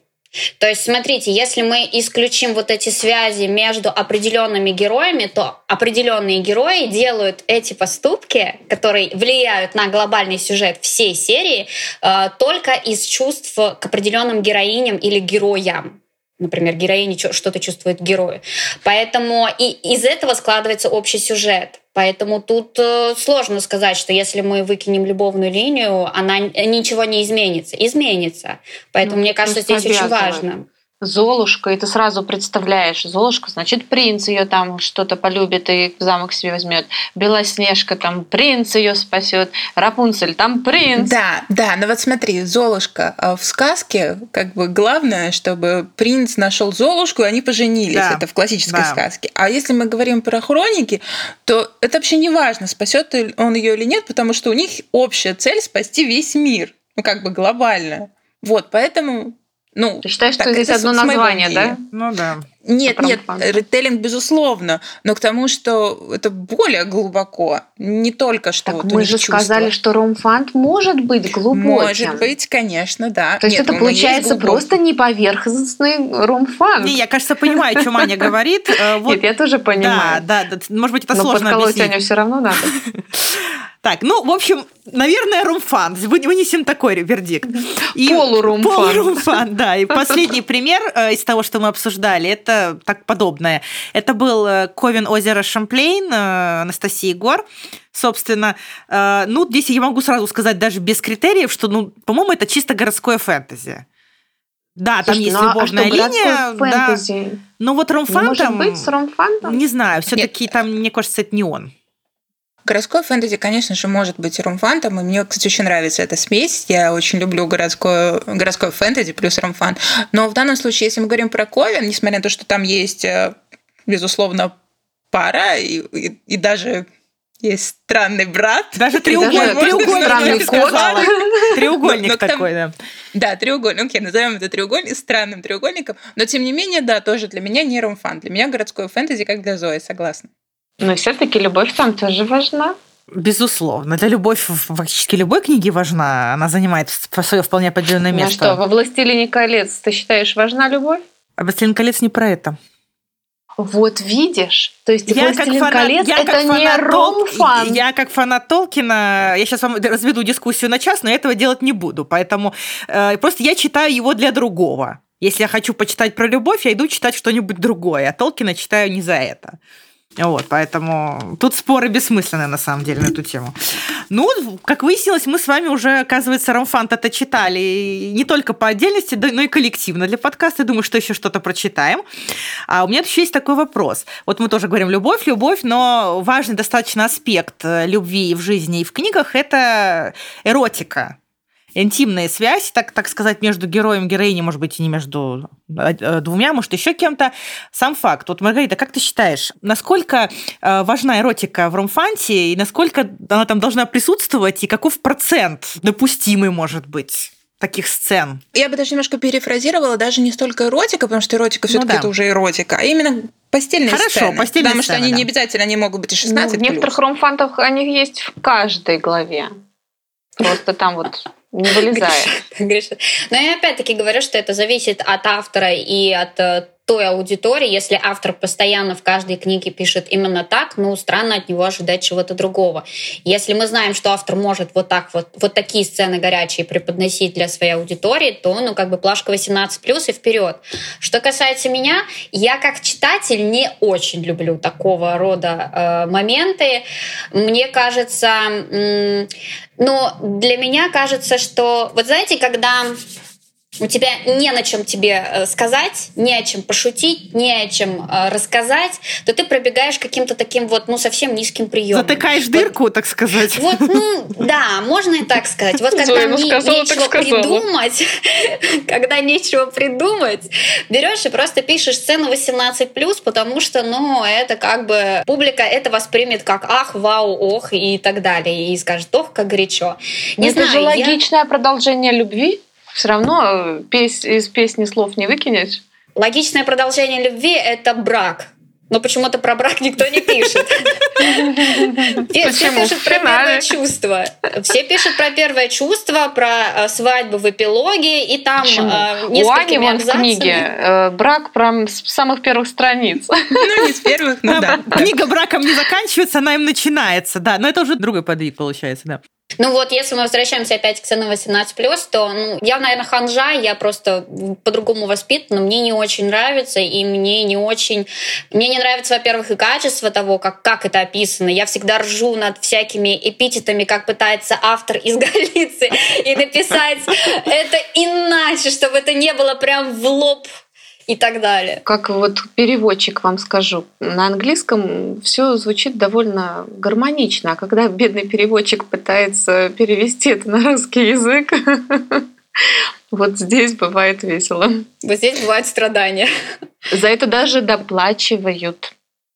То есть, смотрите, если мы исключим вот эти связи между определенными героями, то определенные герои делают эти поступки, которые влияют на глобальный сюжет всей серии, э, только из чувств к определенным героиням или героям. Например, героиня что-то чувствует герою. Поэтому и из этого складывается общий сюжет. Поэтому тут э, сложно сказать, что если мы выкинем любовную линию, она ничего не изменится. Изменится. Поэтому Ну, мне кажется, здесь очень важно. Золушка, и ты сразу представляешь, Золушка, значит, принц ее там что-то полюбит и в замок себе возьмет. Белоснежка, там принц ее спасет. Рапунцель, там принц. Да, да, но вот смотри, Золушка а в сказке, как бы главное, чтобы принц нашел Золушку, и они поженились. Да, Это в классической да. сказке. А если мы говорим про хроники, то это вообще не важно, спасет он ее или нет, потому что у них общая цель спасти весь мир. Ну, как бы глобально. Вот, поэтому. Ну, Ты считаешь, так, что здесь это одно название, да? Ну да. Нет, нет, ритейлинг, безусловно, но к тому, что это более глубоко, не только что Так вот мы же чувства. сказали, что ромфант может быть глубоким. Может быть, конечно, да. То есть Нет, это и есть получается глубокий. просто не поверхностный ромфант. Не, я, кажется, понимаю, о чем Аня говорит. Э, Нет, я тоже понимаю. Да, да, может быть, это Но сложно подколоть объяснить. Аню все равно надо. Так, ну, в общем, наверное, румфан. Вы- Вынесем такой вердикт. И- Полурумфан. Полурумфан, да. И последний пример э, из того, что мы обсуждали, это так подобное. Это был э, Ковен озера Шамплейн э, Анастасии Гор. Собственно, ну, здесь я могу сразу сказать даже без критериев, что, ну, по-моему, это чисто городское фэнтези. Да, там Слушайте, есть ну, а любовная что, городской линия. Да. фэнтези Но вот ромфан может там... быть с ромфантом? Не знаю, все-таки там, мне кажется, это не он. Городской фэнтези, конечно же, может быть ромфантом, и мне, кстати, очень нравится эта смесь. Я очень люблю городское, городской фэнтези плюс ромфан. Но в данном случае, если мы говорим про Ковен, несмотря на то, что там есть, э, безусловно, пара, и, и- и даже есть странный брат. Даже Даже треугольник, треугольник, странный сказала. Треугольник Но- но там- такой, да. Да, треугольник, окей, назовем это треугольник, странным треугольником. Но, тем не менее, да, тоже для меня не ромфан. Для меня городское фэнтези, как для Зои, согласна. Но все-таки любовь там тоже важна. Безусловно. Для любовь фактически любой книги важна. Она занимает свое вполне определенное Ну а место. что, во «Властелине колец» ты считаешь важна любовь? А «Властелин колец» не про это. Вот видишь. То есть Я как «Властелин фанат, колец» я это как не ромфан. я как фанат Толкина, я сейчас вам разведу дискуссию на час, но я этого делать не буду. Поэтому э, просто я читаю его для другого. Если я хочу почитать про любовь, я иду читать что-нибудь другое, а Толкина читаю не за это. Вот, поэтому тут споры бессмысленные, на самом деле, на эту тему. Ну, как выяснилось, мы с вами уже, оказывается, Ромфант это читали и не только по отдельности, но и коллективно для подкаста. Думаю, что еще что-то прочитаем. А у меня еще есть такой вопрос. Вот мы тоже говорим любовь, любовь, но важный достаточно аспект любви в жизни и в книгах – это эротика интимная связь, так, так сказать, между героем и героиней, может быть, и не между э, двумя, может, еще кем-то. Сам факт. Вот, Маргарита, как ты считаешь, насколько э, важна эротика в ромфанте, и насколько она там должна присутствовать, и каков процент допустимый может быть? таких сцен. Я бы даже немножко перефразировала, даже не столько эротика, потому что эротика все-таки ну, да. это уже эротика, а именно постельные Хорошо, сцены. Постельные потому сцены, что они да. не обязательно они могут быть и 16 ну, В некоторых ромфантах они есть в каждой главе. Просто там вот не вылезает. Но я опять-таки говорю, что это зависит от автора и от э, той аудитории. Если автор постоянно в каждой книге пишет именно так, ну, странно от него ожидать чего-то другого. Если мы знаем, что автор может вот так вот, вот такие сцены горячие преподносить для своей аудитории, то, ну, как бы плашка 18 плюс и вперед. Что касается меня, я как читатель не очень люблю такого рода э, моменты. Мне кажется, м- но для меня кажется, что, вот знаете, когда у тебя не на чем тебе э, сказать, не о чем пошутить, не о чем э, рассказать, то ты пробегаешь каким-то таким вот, ну, совсем низким приемом. Затыкаешь вот, дырку, так сказать. Вот, ну, да, можно и так сказать. Вот когда Зоя, ну, не, сказала, нечего придумать, когда нечего придумать, берешь и просто пишешь сцену 18+, потому что, ну, это как бы публика это воспримет как ах, вау, ох и так далее, и скажет, ох, как горячо. Не это знаю, же логичное я... продолжение любви. Все равно э, пес, из песни слов не выкинешь. Логичное продолжение любви — это брак. Но почему-то про брак никто не пишет. Все пишут про первое чувство. Все пишут про первое чувство, про э, свадьбу в эпилоге, и там э, У Ани вон в книге брак прям с самых первых страниц. Ну, не с первых, но да. Книга браком не заканчивается, она им начинается, да. Но это уже другой подвид получается, да. Ну вот, если мы возвращаемся опять к цену 18+, то ну, я, наверное, ханжа, я просто по-другому воспитана, мне не очень нравится, и мне не очень... Мне не нравится, во-первых, и качество того, как, как это описано. Я всегда ржу над всякими эпитетами, как пытается автор из Галиции и написать это иначе, чтобы это не было прям в лоб и так далее. Как вот переводчик вам скажу, на английском все звучит довольно гармонично, а когда бедный переводчик пытается перевести это на русский язык, вот здесь бывает весело. Вот здесь бывают страдания. За это даже доплачивают.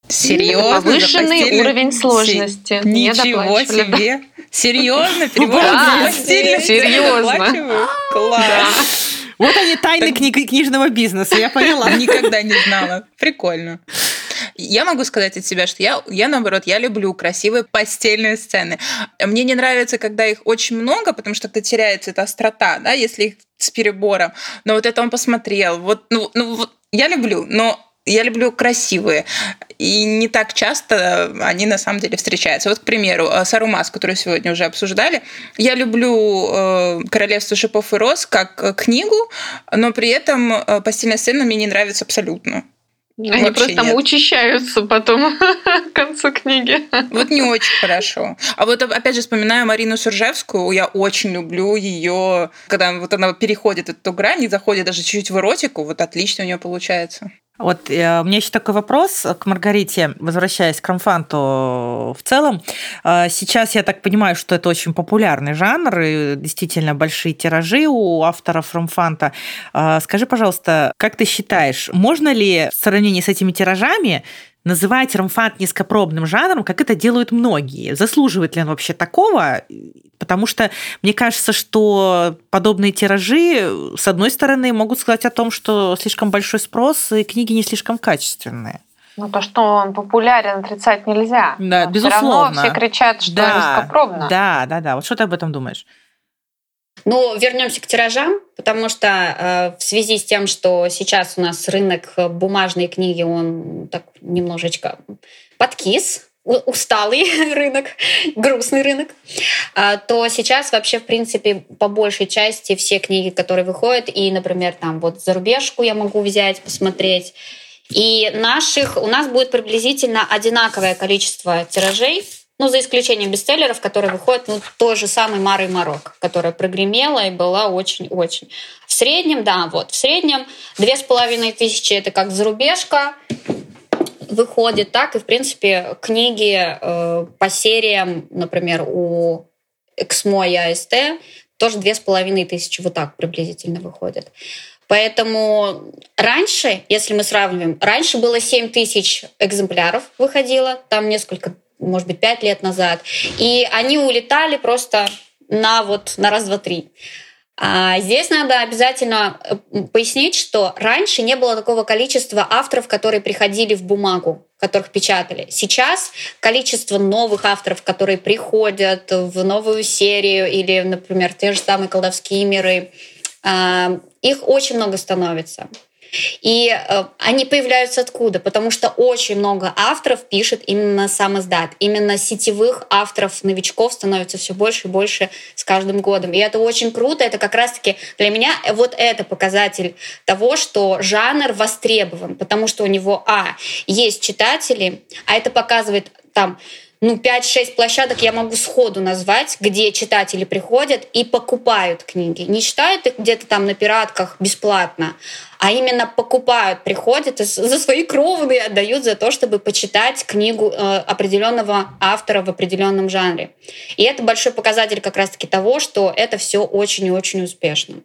Серьезно? Повышенный уровень сложности. Ничего себе! Серьезно? Перевод да, серьезно. Класс. Вот они тайны книг... книжного бизнеса, я поняла. Никогда не знала. Прикольно. Я могу сказать от себя, что я, я наоборот, я люблю красивые постельные сцены. Мне не нравится, когда их очень много, потому что теряется эта острота, да, если их с перебором. Но вот это он посмотрел. Вот, ну, ну, вот я люблю, но я люблю красивые. И не так часто они на самом деле встречаются. Вот, к примеру, э, Сарумас, которую сегодня уже обсуждали. Я люблю э, «Королевство шипов и роз» как э, книгу, но при этом постельная сцена мне не нравится абсолютно. Они Вообще просто там нет. учащаются потом к концу книги. Вот не очень хорошо. А вот опять же вспоминаю Марину Суржевскую. Я очень люблю ее, когда вот она переходит эту грань и заходит даже чуть-чуть в эротику. Вот отлично у нее получается. Вот э, у меня еще такой вопрос к Маргарите, возвращаясь к ромфанту в целом. Э, сейчас я так понимаю, что это очень популярный жанр, и действительно большие тиражи у авторов ромфанта. Э, скажи, пожалуйста, как ты считаешь, можно ли в сравнении с этими тиражами называть ромфант низкопробным жанром, как это делают многие. Заслуживает ли он вообще такого? Потому что мне кажется, что подобные тиражи, с одной стороны, могут сказать о том, что слишком большой спрос и книги не слишком качественные. Ну, то, что он популярен, отрицать нельзя. Да, Но безусловно. Все равно все кричат, что да, низкопробно. Да, да, да. Вот что ты об этом думаешь? Ну, вернемся к тиражам, потому что э, в связи с тем, что сейчас у нас рынок бумажной книги, он так немножечко подкис, усталый рынок, грустный рынок, э, то сейчас вообще, в принципе, по большей части все книги, которые выходят, и, например, там вот зарубежку я могу взять, посмотреть, И наших у нас будет приблизительно одинаковое количество тиражей, ну, за исключением бестселлеров, которые выходят, ну, той же самый Мары Марок, которая прогремела и была очень-очень. В среднем, да, вот, в среднем две с половиной тысячи это как зарубежка, выходит так, и, в принципе, книги э, по сериям, например, у Эксмо и АСТ тоже две с половиной тысячи вот так приблизительно выходит. Поэтому раньше, если мы сравниваем, раньше было 7 тысяч экземпляров выходило, там несколько, может быть, 5 лет назад, и они улетали просто на вот на раз, два, три. А здесь надо обязательно э, пояснить, что раньше не было такого количества авторов, которые приходили в бумагу, которых печатали. Сейчас количество новых авторов, которые приходят в новую серию или, например, те же самые колдовские миры, а, их очень много становится. И э, они появляются откуда? Потому что очень много авторов пишет именно сам издат. Именно сетевых авторов-новичков становится все больше и больше с каждым годом. И это очень круто. Это как раз-таки для меня вот это показатель того, что жанр востребован. Потому что у него, а, есть читатели, а это показывает там ну, 5-6 площадок я могу сходу назвать, где читатели приходят и покупают книги. Не читают их где-то там на пиратках бесплатно, а именно покупают, приходят и за свои кровные отдают за то, чтобы почитать книгу э, определенного автора в определенном жанре. И это большой показатель как раз-таки того, что это все очень и очень успешно.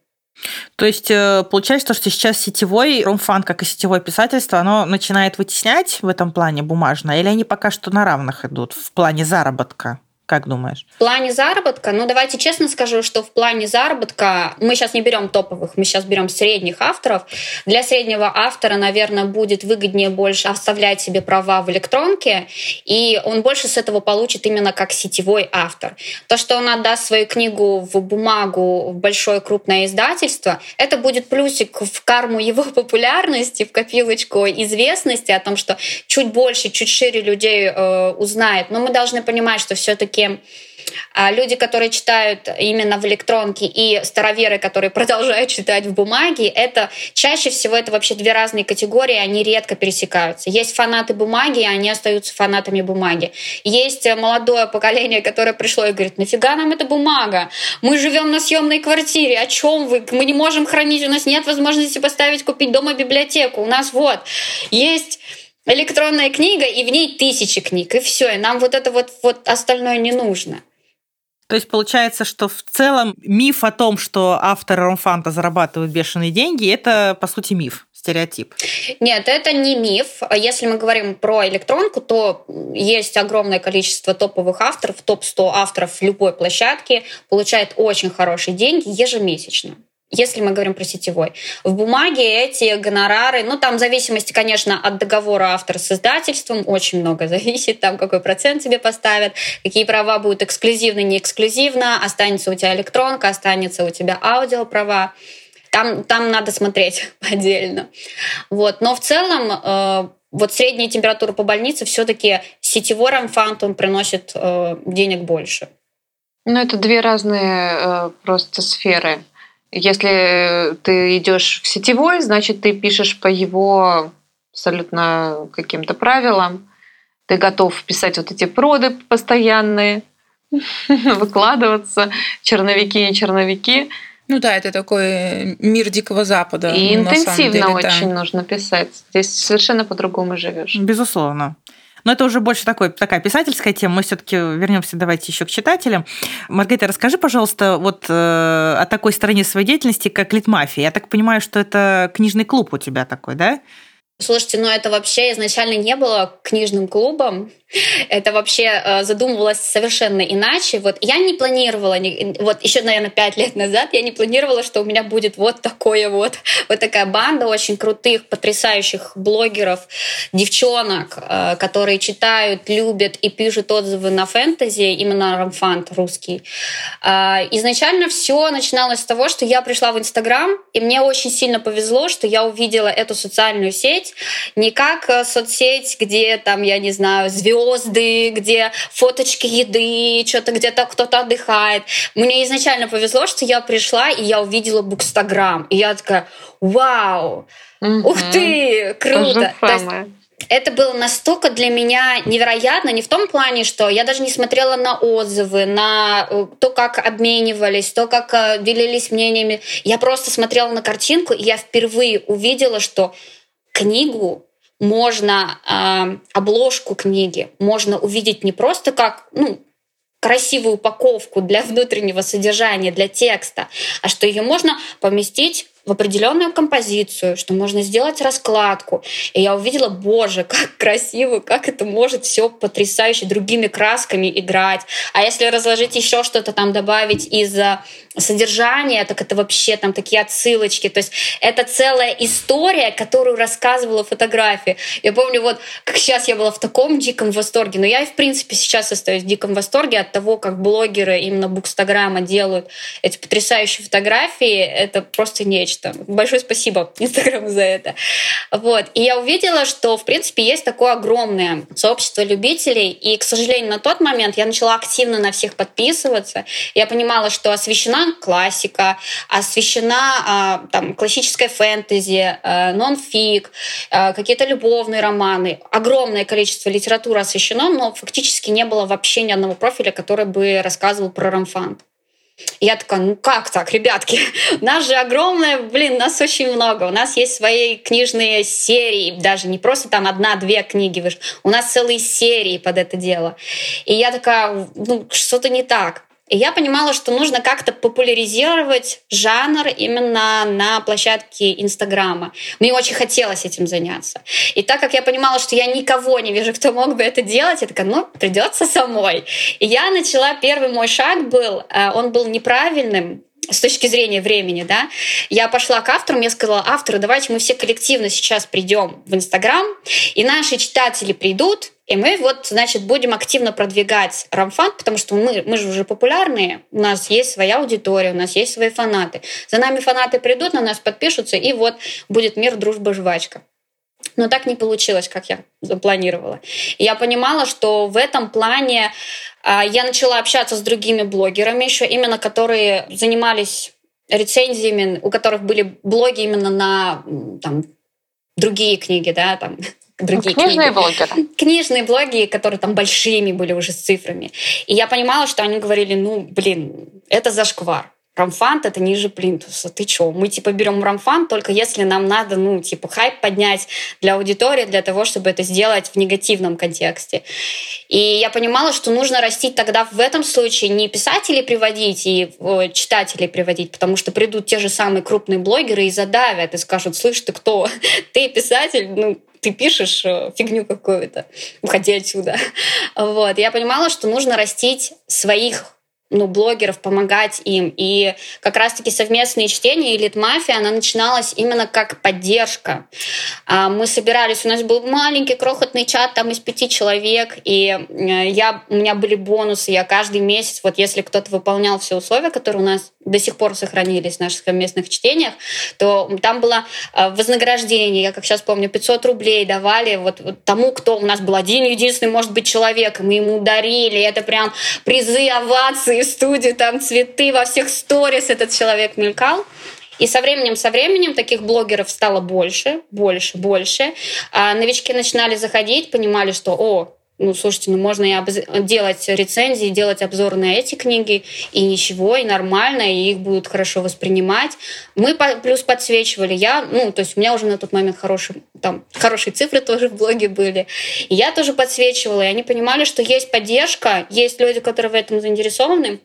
То есть э, получается, что сейчас сетевой ромфан, как и сетевое писательство, оно начинает вытеснять в этом плане бумажное, или они пока что на равных идут в плане заработка? Как думаешь? В плане заработка, ну давайте честно скажу, что в плане заработка мы сейчас не берем топовых, мы сейчас берем средних авторов. Для среднего автора, наверное, будет выгоднее больше оставлять себе права в электронке, и он больше с этого получит именно как сетевой автор. То, что он отдаст свою книгу в бумагу в большое крупное издательство, это будет плюсик в карму его популярности, в копилочку известности о том, что чуть больше, чуть шире людей э, узнает. Но мы должны понимать, что все-таки все-таки а, люди, которые читают именно в электронке, и староверы, которые продолжают читать в бумаге, это чаще всего это вообще две разные категории, они редко пересекаются. Есть фанаты бумаги, и они остаются фанатами бумаги. Есть э, молодое поколение, которое пришло и говорит, нафига нам эта бумага? Мы живем на съемной квартире, о чем вы? Мы не можем хранить, у нас нет возможности поставить, купить дома библиотеку. У нас вот есть электронная книга, и в ней тысячи книг, и все. И нам вот это вот, вот остальное не нужно. То есть получается, что в целом миф о том, что авторы ромфанта зарабатывают бешеные деньги, это, по сути, миф стереотип? Нет, это не миф. Если мы говорим про электронку, то есть огромное количество топовых авторов, топ-100 авторов любой площадки получают очень хорошие деньги ежемесячно если мы говорим про сетевой. В бумаге эти гонорары, ну там в зависимости, конечно, от договора автора с издательством, очень много зависит, там какой процент тебе поставят, какие права будут эксклюзивно, не эксклюзивно, останется у тебя электронка, останется у тебя аудиоправа. Там, там надо смотреть отдельно. Вот. Но в целом э, вот средняя температура по больнице все-таки сетевой рамфант, он приносит э, денег больше. Ну, это две разные э, просто сферы. Если ты идешь в сетевой, значит, ты пишешь по его абсолютно каким-то правилам. Ты готов писать вот эти проды постоянные, выкладываться, черновики и черновики. Ну да, это такой мир Дикого Запада. И интенсивно деле, очень да. нужно писать. Здесь совершенно по-другому живешь. Безусловно. Но это уже больше такой, такая писательская тема. Мы все-таки вернемся, давайте еще к читателям. Маргарита, расскажи, пожалуйста, вот э, о такой стороне своей деятельности, как Литмафия. Я так понимаю, что это книжный клуб у тебя такой, да? Слушайте, ну это вообще изначально не было книжным клубом. Это вообще э, задумывалось совершенно иначе. Вот я не планировала, вот еще, наверное, пять лет назад я не планировала, что у меня будет вот такое вот, вот такая банда очень крутых, потрясающих блогеров, девчонок, э, которые читают, любят и пишут отзывы на фэнтези, именно рамфант русский. Э, изначально все начиналось с того, что я пришла в Инстаграм, и мне очень сильно повезло, что я увидела эту социальную сеть, не как э, соцсеть, где там, я не знаю, звезды, где фоточки еды, что-то где-то кто-то отдыхает. Мне изначально повезло, что я пришла, и я увидела Букстаграм. И я такая, вау, ух ты, круто. То есть это было настолько для меня невероятно, не в том плане, что я даже не смотрела на отзывы, на э, то, как обменивались, то, как э, делились мнениями. Я просто смотрела на картинку, и я впервые увидела, что книгу можно, э, обложку книги можно увидеть не просто как, ну, красивую упаковку для внутреннего содержания, для текста, а что ее можно поместить в определенную композицию, что можно сделать раскладку. И я увидела, боже, как красиво, как это может все потрясающе другими красками играть. А если разложить еще что-то там добавить из содержания, так это вообще там такие отсылочки. То есть это целая история, которую рассказывала фотография. Я помню, вот как сейчас я была в таком диком восторге, но я и в принципе сейчас остаюсь в диком восторге от того, как блогеры именно Букстаграма делают эти потрясающие фотографии. Это просто нечто что большое спасибо Инстаграму за это. Вот. И я увидела, что, в принципе, есть такое огромное сообщество любителей. И, к сожалению, на тот момент я начала активно на всех подписываться. Я понимала, что освещена классика, освещена а, там, классическая фэнтези, а, нон-фик, а, какие-то любовные романы. Огромное количество литературы освещено, но фактически не было вообще ни одного профиля, который бы рассказывал про ромфант. И я такая, ну как так, ребятки? У нас же огромное, блин, нас очень много. У нас есть свои книжные серии, даже не просто там одна-две книги. У нас целые серии под это дело. И я такая, ну что-то не так. И я понимала, что нужно как-то популяризировать жанр именно на площадке Инстаграма. Мне очень хотелось этим заняться. И так как я понимала, что я никого не вижу, кто мог бы это делать, я такая, ну, придется самой. И я начала, первый мой шаг был, э, он был неправильным, с точки зрения времени, да, я пошла к авторам, я сказала, авторы, давайте мы все коллективно сейчас придем в Инстаграм, и наши читатели придут, и мы вот, значит, будем активно продвигать Рамфан, потому что мы, мы же уже популярные, у нас есть своя аудитория, у нас есть свои фанаты. За нами фанаты придут, на нас подпишутся, и вот будет мир, дружба, жвачка. Но так не получилось, как я запланировала. И я понимала, что в этом плане а, я начала общаться с другими блогерами еще, именно которые занимались рецензиями, у которых были блоги именно на там, другие книги, да, там другие Книжные книги. блогеры. Книжные блоги, которые там большими были уже с цифрами. И я понимала, что они говорили, ну, блин, это зашквар. Рамфант это ниже плинтуса. Ты чё? Мы типа берем рамфант только если нам надо, ну, типа хайп поднять для аудитории, для того, чтобы это сделать в негативном контексте. И я понимала, что нужно растить тогда в этом случае не писателей приводить и читателей приводить, потому что придут те же самые крупные блогеры и задавят, и скажут, слышь, ты кто? Ты писатель? Ну, ты пишешь э, фигню какую-то, уходи отсюда. Вот. Я понимала, что нужно растить своих ну, блогеров, помогать им. И как раз-таки совместные чтения «Элит Мафия», она начиналась именно как поддержка. А, мы собирались, у нас был маленький крохотный чат там из пяти человек, и э, я, у меня были бонусы, я каждый месяц, вот если кто-то выполнял все условия, которые у нас до сих пор сохранились в наших совместных чтениях, то там было э, вознаграждение, я как сейчас помню, 500 рублей давали вот, вот тому, кто у нас был один единственный, может быть, человек, мы ему дарили, это прям призы, овации, в студию, там цветы, во всех сторис этот человек мелькал. И со временем, со временем таких блогеров стало больше, больше, больше. А новички начинали заходить, понимали, что, о, ну, слушайте, ну можно и обз... делать рецензии, делать обзор на эти книги, и ничего, и нормально, и их будут хорошо воспринимать. Мы по... плюс подсвечивали. Я, ну, то есть у меня уже на тот момент хорошие, там, хорошие цифры тоже в блоге были. И я тоже подсвечивала, и они понимали, что есть поддержка, есть люди, которые в этом заинтересованы,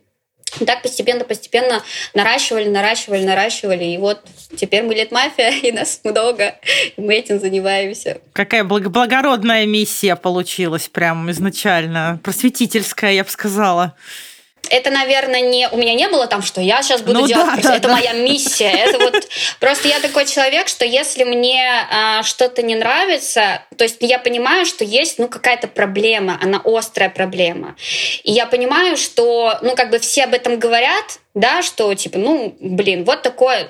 так постепенно-постепенно наращивали, наращивали, наращивали. И вот теперь мы лет мафия, и нас много, и мы этим занимаемся. Какая благородная миссия получилась прям изначально. Просветительская, я бы сказала это, наверное, не у меня не было там, что я сейчас буду ну, делать, да, да, это да. моя миссия. Это вот просто я такой человек, что если мне а, что-то не нравится, то есть я понимаю, что есть ну какая-то проблема, она острая проблема, и я понимаю, что ну как бы все об этом говорят, да, что типа, ну, блин, вот такое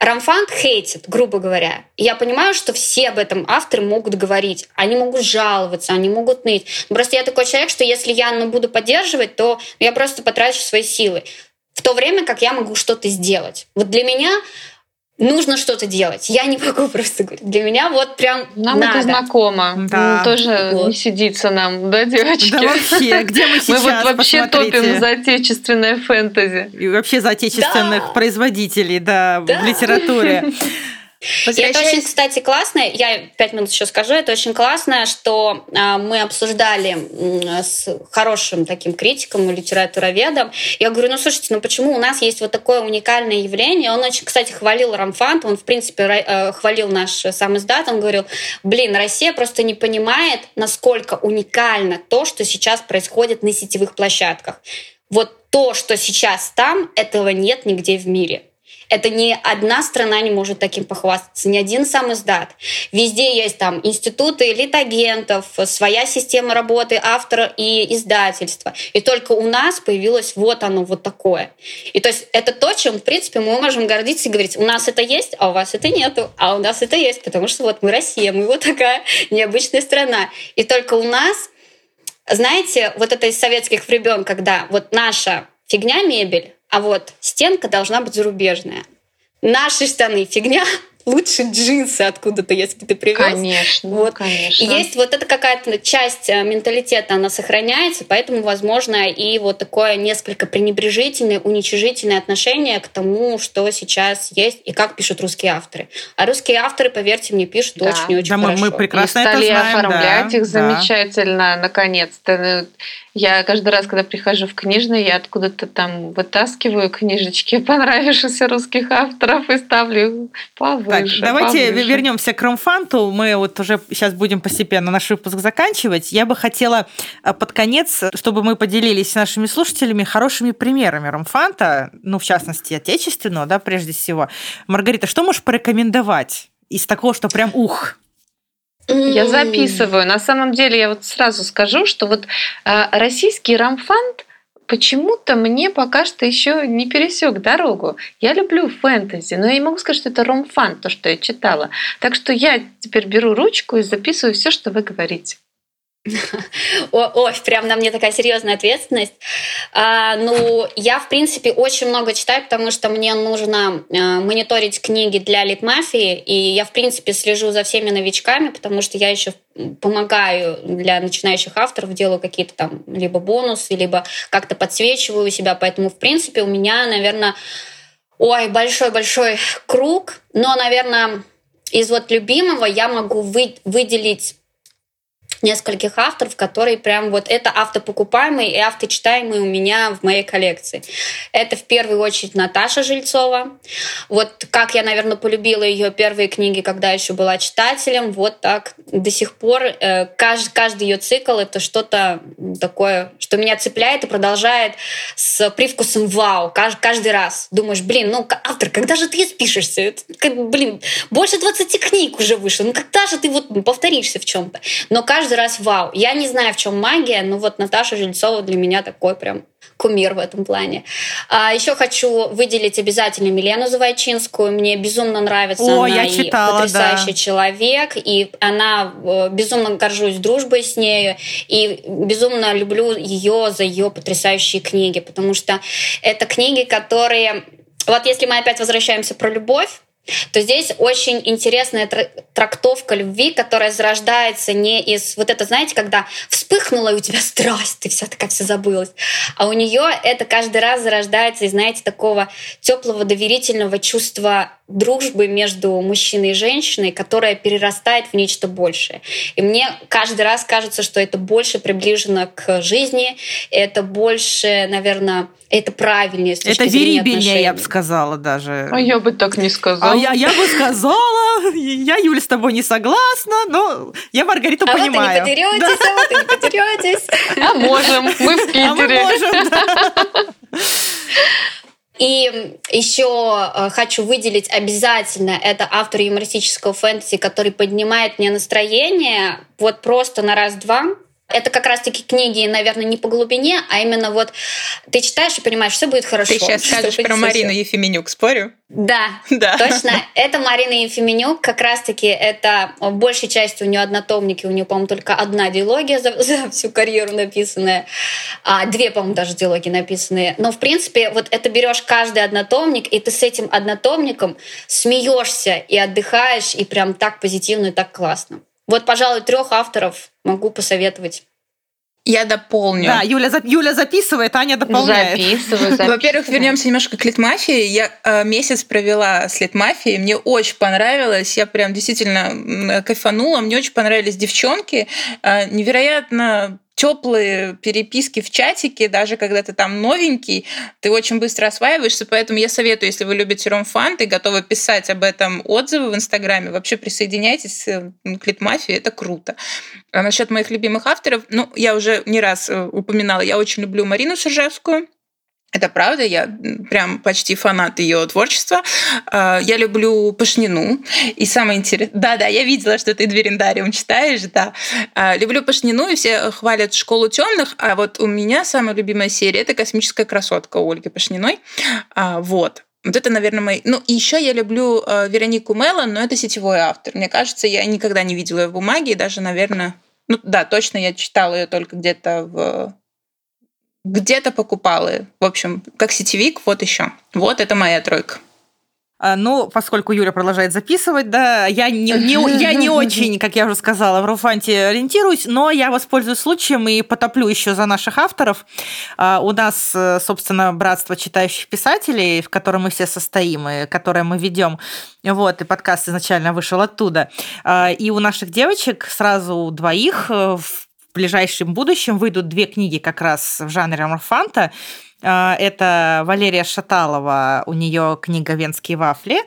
Рамфант хейтит, грубо говоря. Я понимаю, что все об этом авторы могут говорить. Они могут жаловаться, они могут ныть. Просто я такой человек, что если я ну, буду поддерживать, то я просто потрачу свои силы. В то время как я могу что-то сделать. Вот для меня нужно что-то делать. Я не могу просто говорить. Для меня вот прям Нам надо. это знакомо. Да. Ну, тоже Вот. не сидится нам, да, девочки? Да вообще, где мы Мы сейчас? вот вообще Посмотрите. топим за отечественное фэнтези. И вообще за отечественных Да. производителей, да, Да. в литературе. И это очень, Возвращаясь кстати, классно. Я пять минут еще скажу. Это очень классно, что а, мы обсуждали с хорошим таким критиком литературоведом. Я говорю, ну слушайте, ну почему у нас есть вот такое уникальное явление? Он очень, кстати, хвалил Рамфант, он, в принципе, э, хвалил наш сам издат. Он говорил, блин, Россия просто не понимает, насколько уникально то, что сейчас происходит на сетевых площадках. Вот то, что сейчас там, этого нет нигде в мире. Это ни одна страна не может таким похвастаться, ни один сам издат. Везде есть там институты элит-агентов, своя система работы автора и издательства. И только у нас появилось вот оно, вот такое. И то есть это то, чем, в принципе, мы можем гордиться и говорить, у нас это есть, а у вас это нету, а у нас это есть, потому что вот мы Россия, мы вот такая необычная страна. И только у нас, знаете, вот это из советских времен, когда вот наша фигня мебель, а вот стенка должна быть зарубежная. Наши штаны фигня, лучше джинсы откуда-то, если ты привез. Конечно, Вот. конечно. Есть вот эта какая-то часть э, менталитета, она сохраняется, поэтому, возможно, и вот такое несколько пренебрежительное, уничижительное отношение к тому, что сейчас есть и как пишут русские авторы. А русские авторы, поверьте мне, пишут Да. очень Да, мы- хорошо. мы прекрасно и это стали знаем, оформлять да, их да. замечательно, наконец-то. Я каждый раз, когда прихожу в книжный, я откуда-то там вытаскиваю книжечки понравившихся русских авторов и ставлю их повыше. Так, давайте повыше. вернемся к Ромфанту. Мы вот уже сейчас будем постепенно наш выпуск заканчивать. Я бы хотела а, под конец, чтобы мы поделились с нашими слушателями хорошими примерами Ромфанта, ну, в частности, отечественного, да, прежде всего. Маргарита, что можешь порекомендовать из такого, что прям ух? Я записываю. На самом деле, я вот сразу скажу, что вот э, российский рамфант почему-то мне пока что еще не пересек дорогу. Я люблю фэнтези, но я не могу сказать, что это ромфант, то, что я читала. Так что я теперь беру ручку и записываю все, что вы говорите. Ой, прям на мне такая серьезная ответственность. А, ну, я, в принципе, очень много читаю, потому что мне нужно а, мониторить книги для литмафии, и я, в принципе, слежу за всеми новичками, потому что я еще помогаю для начинающих авторов, делаю какие-то там либо бонусы, либо как-то подсвечиваю себя, поэтому, в принципе, у меня, наверное, ой, большой-большой круг, но, наверное, из вот любимого я могу вы- выделить нескольких авторов, которые прям вот это автопокупаемые и авточитаемые у меня в моей коллекции. Это в первую очередь Наташа Жильцова. Вот как я, наверное, полюбила ее первые книги, когда еще была читателем, вот так до сих пор э, каждый, каждый ее цикл это что-то такое, что меня цепляет и продолжает с привкусом вау каждый, каждый раз. Думаешь, блин, ну автор, когда же ты спишешься? Это, блин, больше 20 книг уже вышло. Ну когда же ты вот повторишься в чем-то? Но каждый раз вау. Я не знаю, в чем магия, но вот Наташа Жильцова для меня такой прям кумир в этом плане. А еще хочу выделить обязательно Милену Завойчинскую. Мне безумно нравится О, она я и читала, потрясающий да. человек, и она э, безумно горжусь дружбой с нею, и безумно люблю ее за ее потрясающие книги, потому что это книги, которые... Вот если мы опять возвращаемся про любовь, то здесь очень интересная тр- трактовка любви, которая зарождается не из вот это, знаете, когда вспыхнула и у тебя страсть, ты вся такая вся забылась, а у нее это каждый раз зарождается из, знаете, такого теплого доверительного чувства дружбы между мужчиной и женщиной, которая перерастает в нечто большее. И мне каждый раз кажется, что это больше приближено к жизни, это больше, наверное, это правильнее с точки Это верибельнее, я бы сказала даже. А я бы так не сказала. А я, я бы сказала, я, Юля, с тобой не согласна, но я Маргариту А понимаю. вот и не подеретесь, а вот и не подеретесь. А можем, мы в А мы Питере. можем, да. И еще э, хочу выделить обязательно, это автор юмористического фэнтези, который поднимает мне настроение вот просто на раз-два. Это как раз-таки книги, наверное, не по глубине, а именно вот ты читаешь и понимаешь, все будет хорошо. Ты сейчас скажешь про Марину Ефименюк, спорю? Да, да, точно. Это Марина Ефименюк. Как раз-таки это большей частью у нее однотомники. У нее, по-моему, только одна диалогия за, за всю карьеру написанная. А, две, по-моему, даже диалогии написанные. Но, в принципе, вот это берешь каждый однотомник, и ты с этим однотомником смеешься и отдыхаешь, и прям так позитивно и так классно. Вот, пожалуй, трех авторов могу посоветовать. Я дополню. Да, Юля, Юля записывает, Аня дополняет. Записываю, записываю. Во-первых, вернемся немножко к Литмафии. Я э, месяц провела с Литмафией, мне очень понравилось, я прям действительно кайфанула, мне очень понравились девчонки, э, невероятно теплые переписки в чатике, даже когда ты там новенький, ты очень быстро осваиваешься, поэтому я советую, если вы любите ромфант и готовы писать об этом отзывы в Инстаграме, вообще присоединяйтесь э, к Литмафии, это круто. А насчет моих любимых авторов, ну, я уже не раз э, упоминала, я очень люблю Марину Сержевскую, это правда, я прям почти фанат ее творчества. А, я люблю Пашнину. И самое интересное... Да-да, я видела, что ты Двериндариум читаешь, да. А, люблю Пашнину, и все хвалят «Школу темных», а вот у меня самая любимая серия — это «Космическая красотка» Ольги Пашниной. А, вот. Вот это, наверное, мои... Ну, еще я люблю Веронику Меллон, но это сетевой автор. Мне кажется, я никогда не видела ее в бумаге, и даже, наверное... Ну, да, точно я читала ее только где-то в где-то покупала. В общем, как сетевик, вот еще. Вот это моя тройка. А, ну, поскольку Юля продолжает записывать, да, я не, не, я не очень, как я уже сказала, в Руфанте ориентируюсь, но я воспользуюсь случаем и потоплю еще за наших авторов. А, у нас, э, собственно, братство читающих писателей, в котором мы все состоим, и которое мы ведем. Вот, и подкаст изначально вышел оттуда. А, и у наших девочек сразу двоих э, в ближайшем будущем выйдут две книги как раз в жанре ромфанта. А, это Валерия Шаталова, у нее книга «Венские вафли»,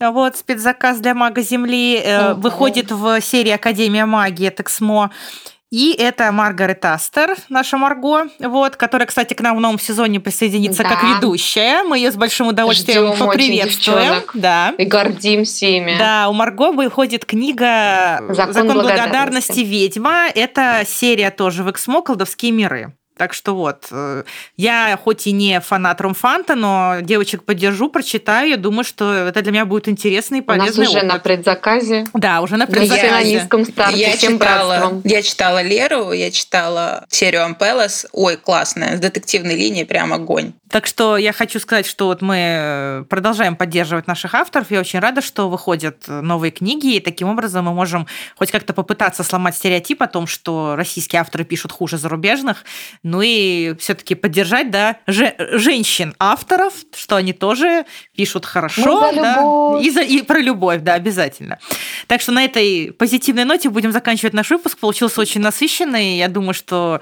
вот, спецзаказ для мага Земли. Э, выходит в серии Академия магии от Эксмо. И это Маргарет Астер, наша Марго, вот, которая, кстати, к нам в новом сезоне присоединится да. как ведущая. Мы ее с большим удовольствием Ждем поприветствуем. Да. И гордимся ими. Да, у Марго выходит книга «Закон, Закон благодарности. благодарности ведьма». Это серия тоже в Эксмо «Колдовские миры». Так что вот, э, я хоть и не фанат Ромфанта, но девочек поддержу, прочитаю. Я думаю, что это для меня будет интересный и полезный У нас уже опыт. на предзаказе. Да, уже на предзаказе. Я на низком старте. Я читала, я читала Леру, я читала серию Ампелос. Ой, классная, с детективной линией прям огонь. Так что я хочу сказать, что вот мы э, продолжаем поддерживать наших авторов. Я очень рада, что выходят новые книги, и таким образом мы можем хоть как-то попытаться сломать стереотип о том, что российские авторы пишут хуже зарубежных, ну и все-таки поддержать, да, же, женщин-авторов, что они тоже пишут хорошо, ну, да, и, за, и про любовь, да, обязательно. Так что на этой позитивной ноте будем заканчивать наш выпуск. Получился очень насыщенный. Я думаю, что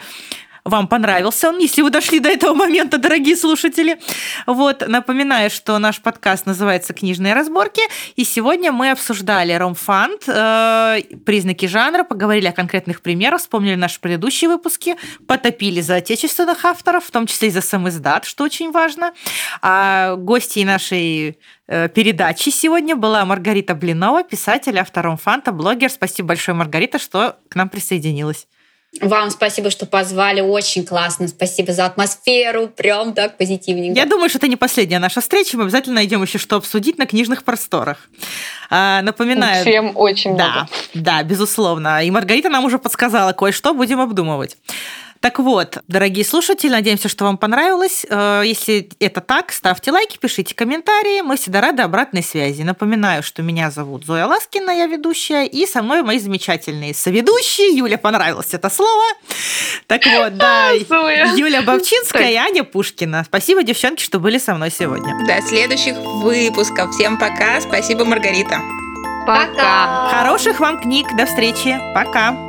вам понравился он, если вы дошли до этого момента, дорогие слушатели. Вот, напоминаю, что наш подкаст называется «Книжные разборки», и сегодня мы обсуждали ромфанд, э, признаки жанра, поговорили о конкретных примерах, вспомнили наши предыдущие выпуски, потопили за отечественных авторов, в том числе и за сам издат, что очень важно. А гостьей нашей э, передачи сегодня была Маргарита Блинова, писатель, автор ромфанта, блогер. Спасибо большое, Маргарита, что к нам присоединилась. Вам спасибо, что позвали. Очень классно. Спасибо за атмосферу. Прям так позитивненько. Я думаю, что это не последняя наша встреча. Мы обязательно найдем еще что обсудить на книжных просторах. А, напоминаю. Чем очень да, много. Да, безусловно. И Маргарита нам уже подсказала кое-что. Будем обдумывать. Так вот, дорогие слушатели, надеемся, что вам понравилось. Э, если это так, ставьте лайки, пишите комментарии. Мы всегда рады обратной связи. Напоминаю, что меня зовут Зоя Ласкина, я ведущая, и со мной мои замечательные соведущие. Юля, понравилось это слово. Так вот, да, Юля Бабчинская и Аня Пушкина. Спасибо, девчонки, что были со мной сегодня. До следующих выпусков. Всем пока. Спасибо, Маргарита. Пока. Хороших вам книг. До встречи. Пока.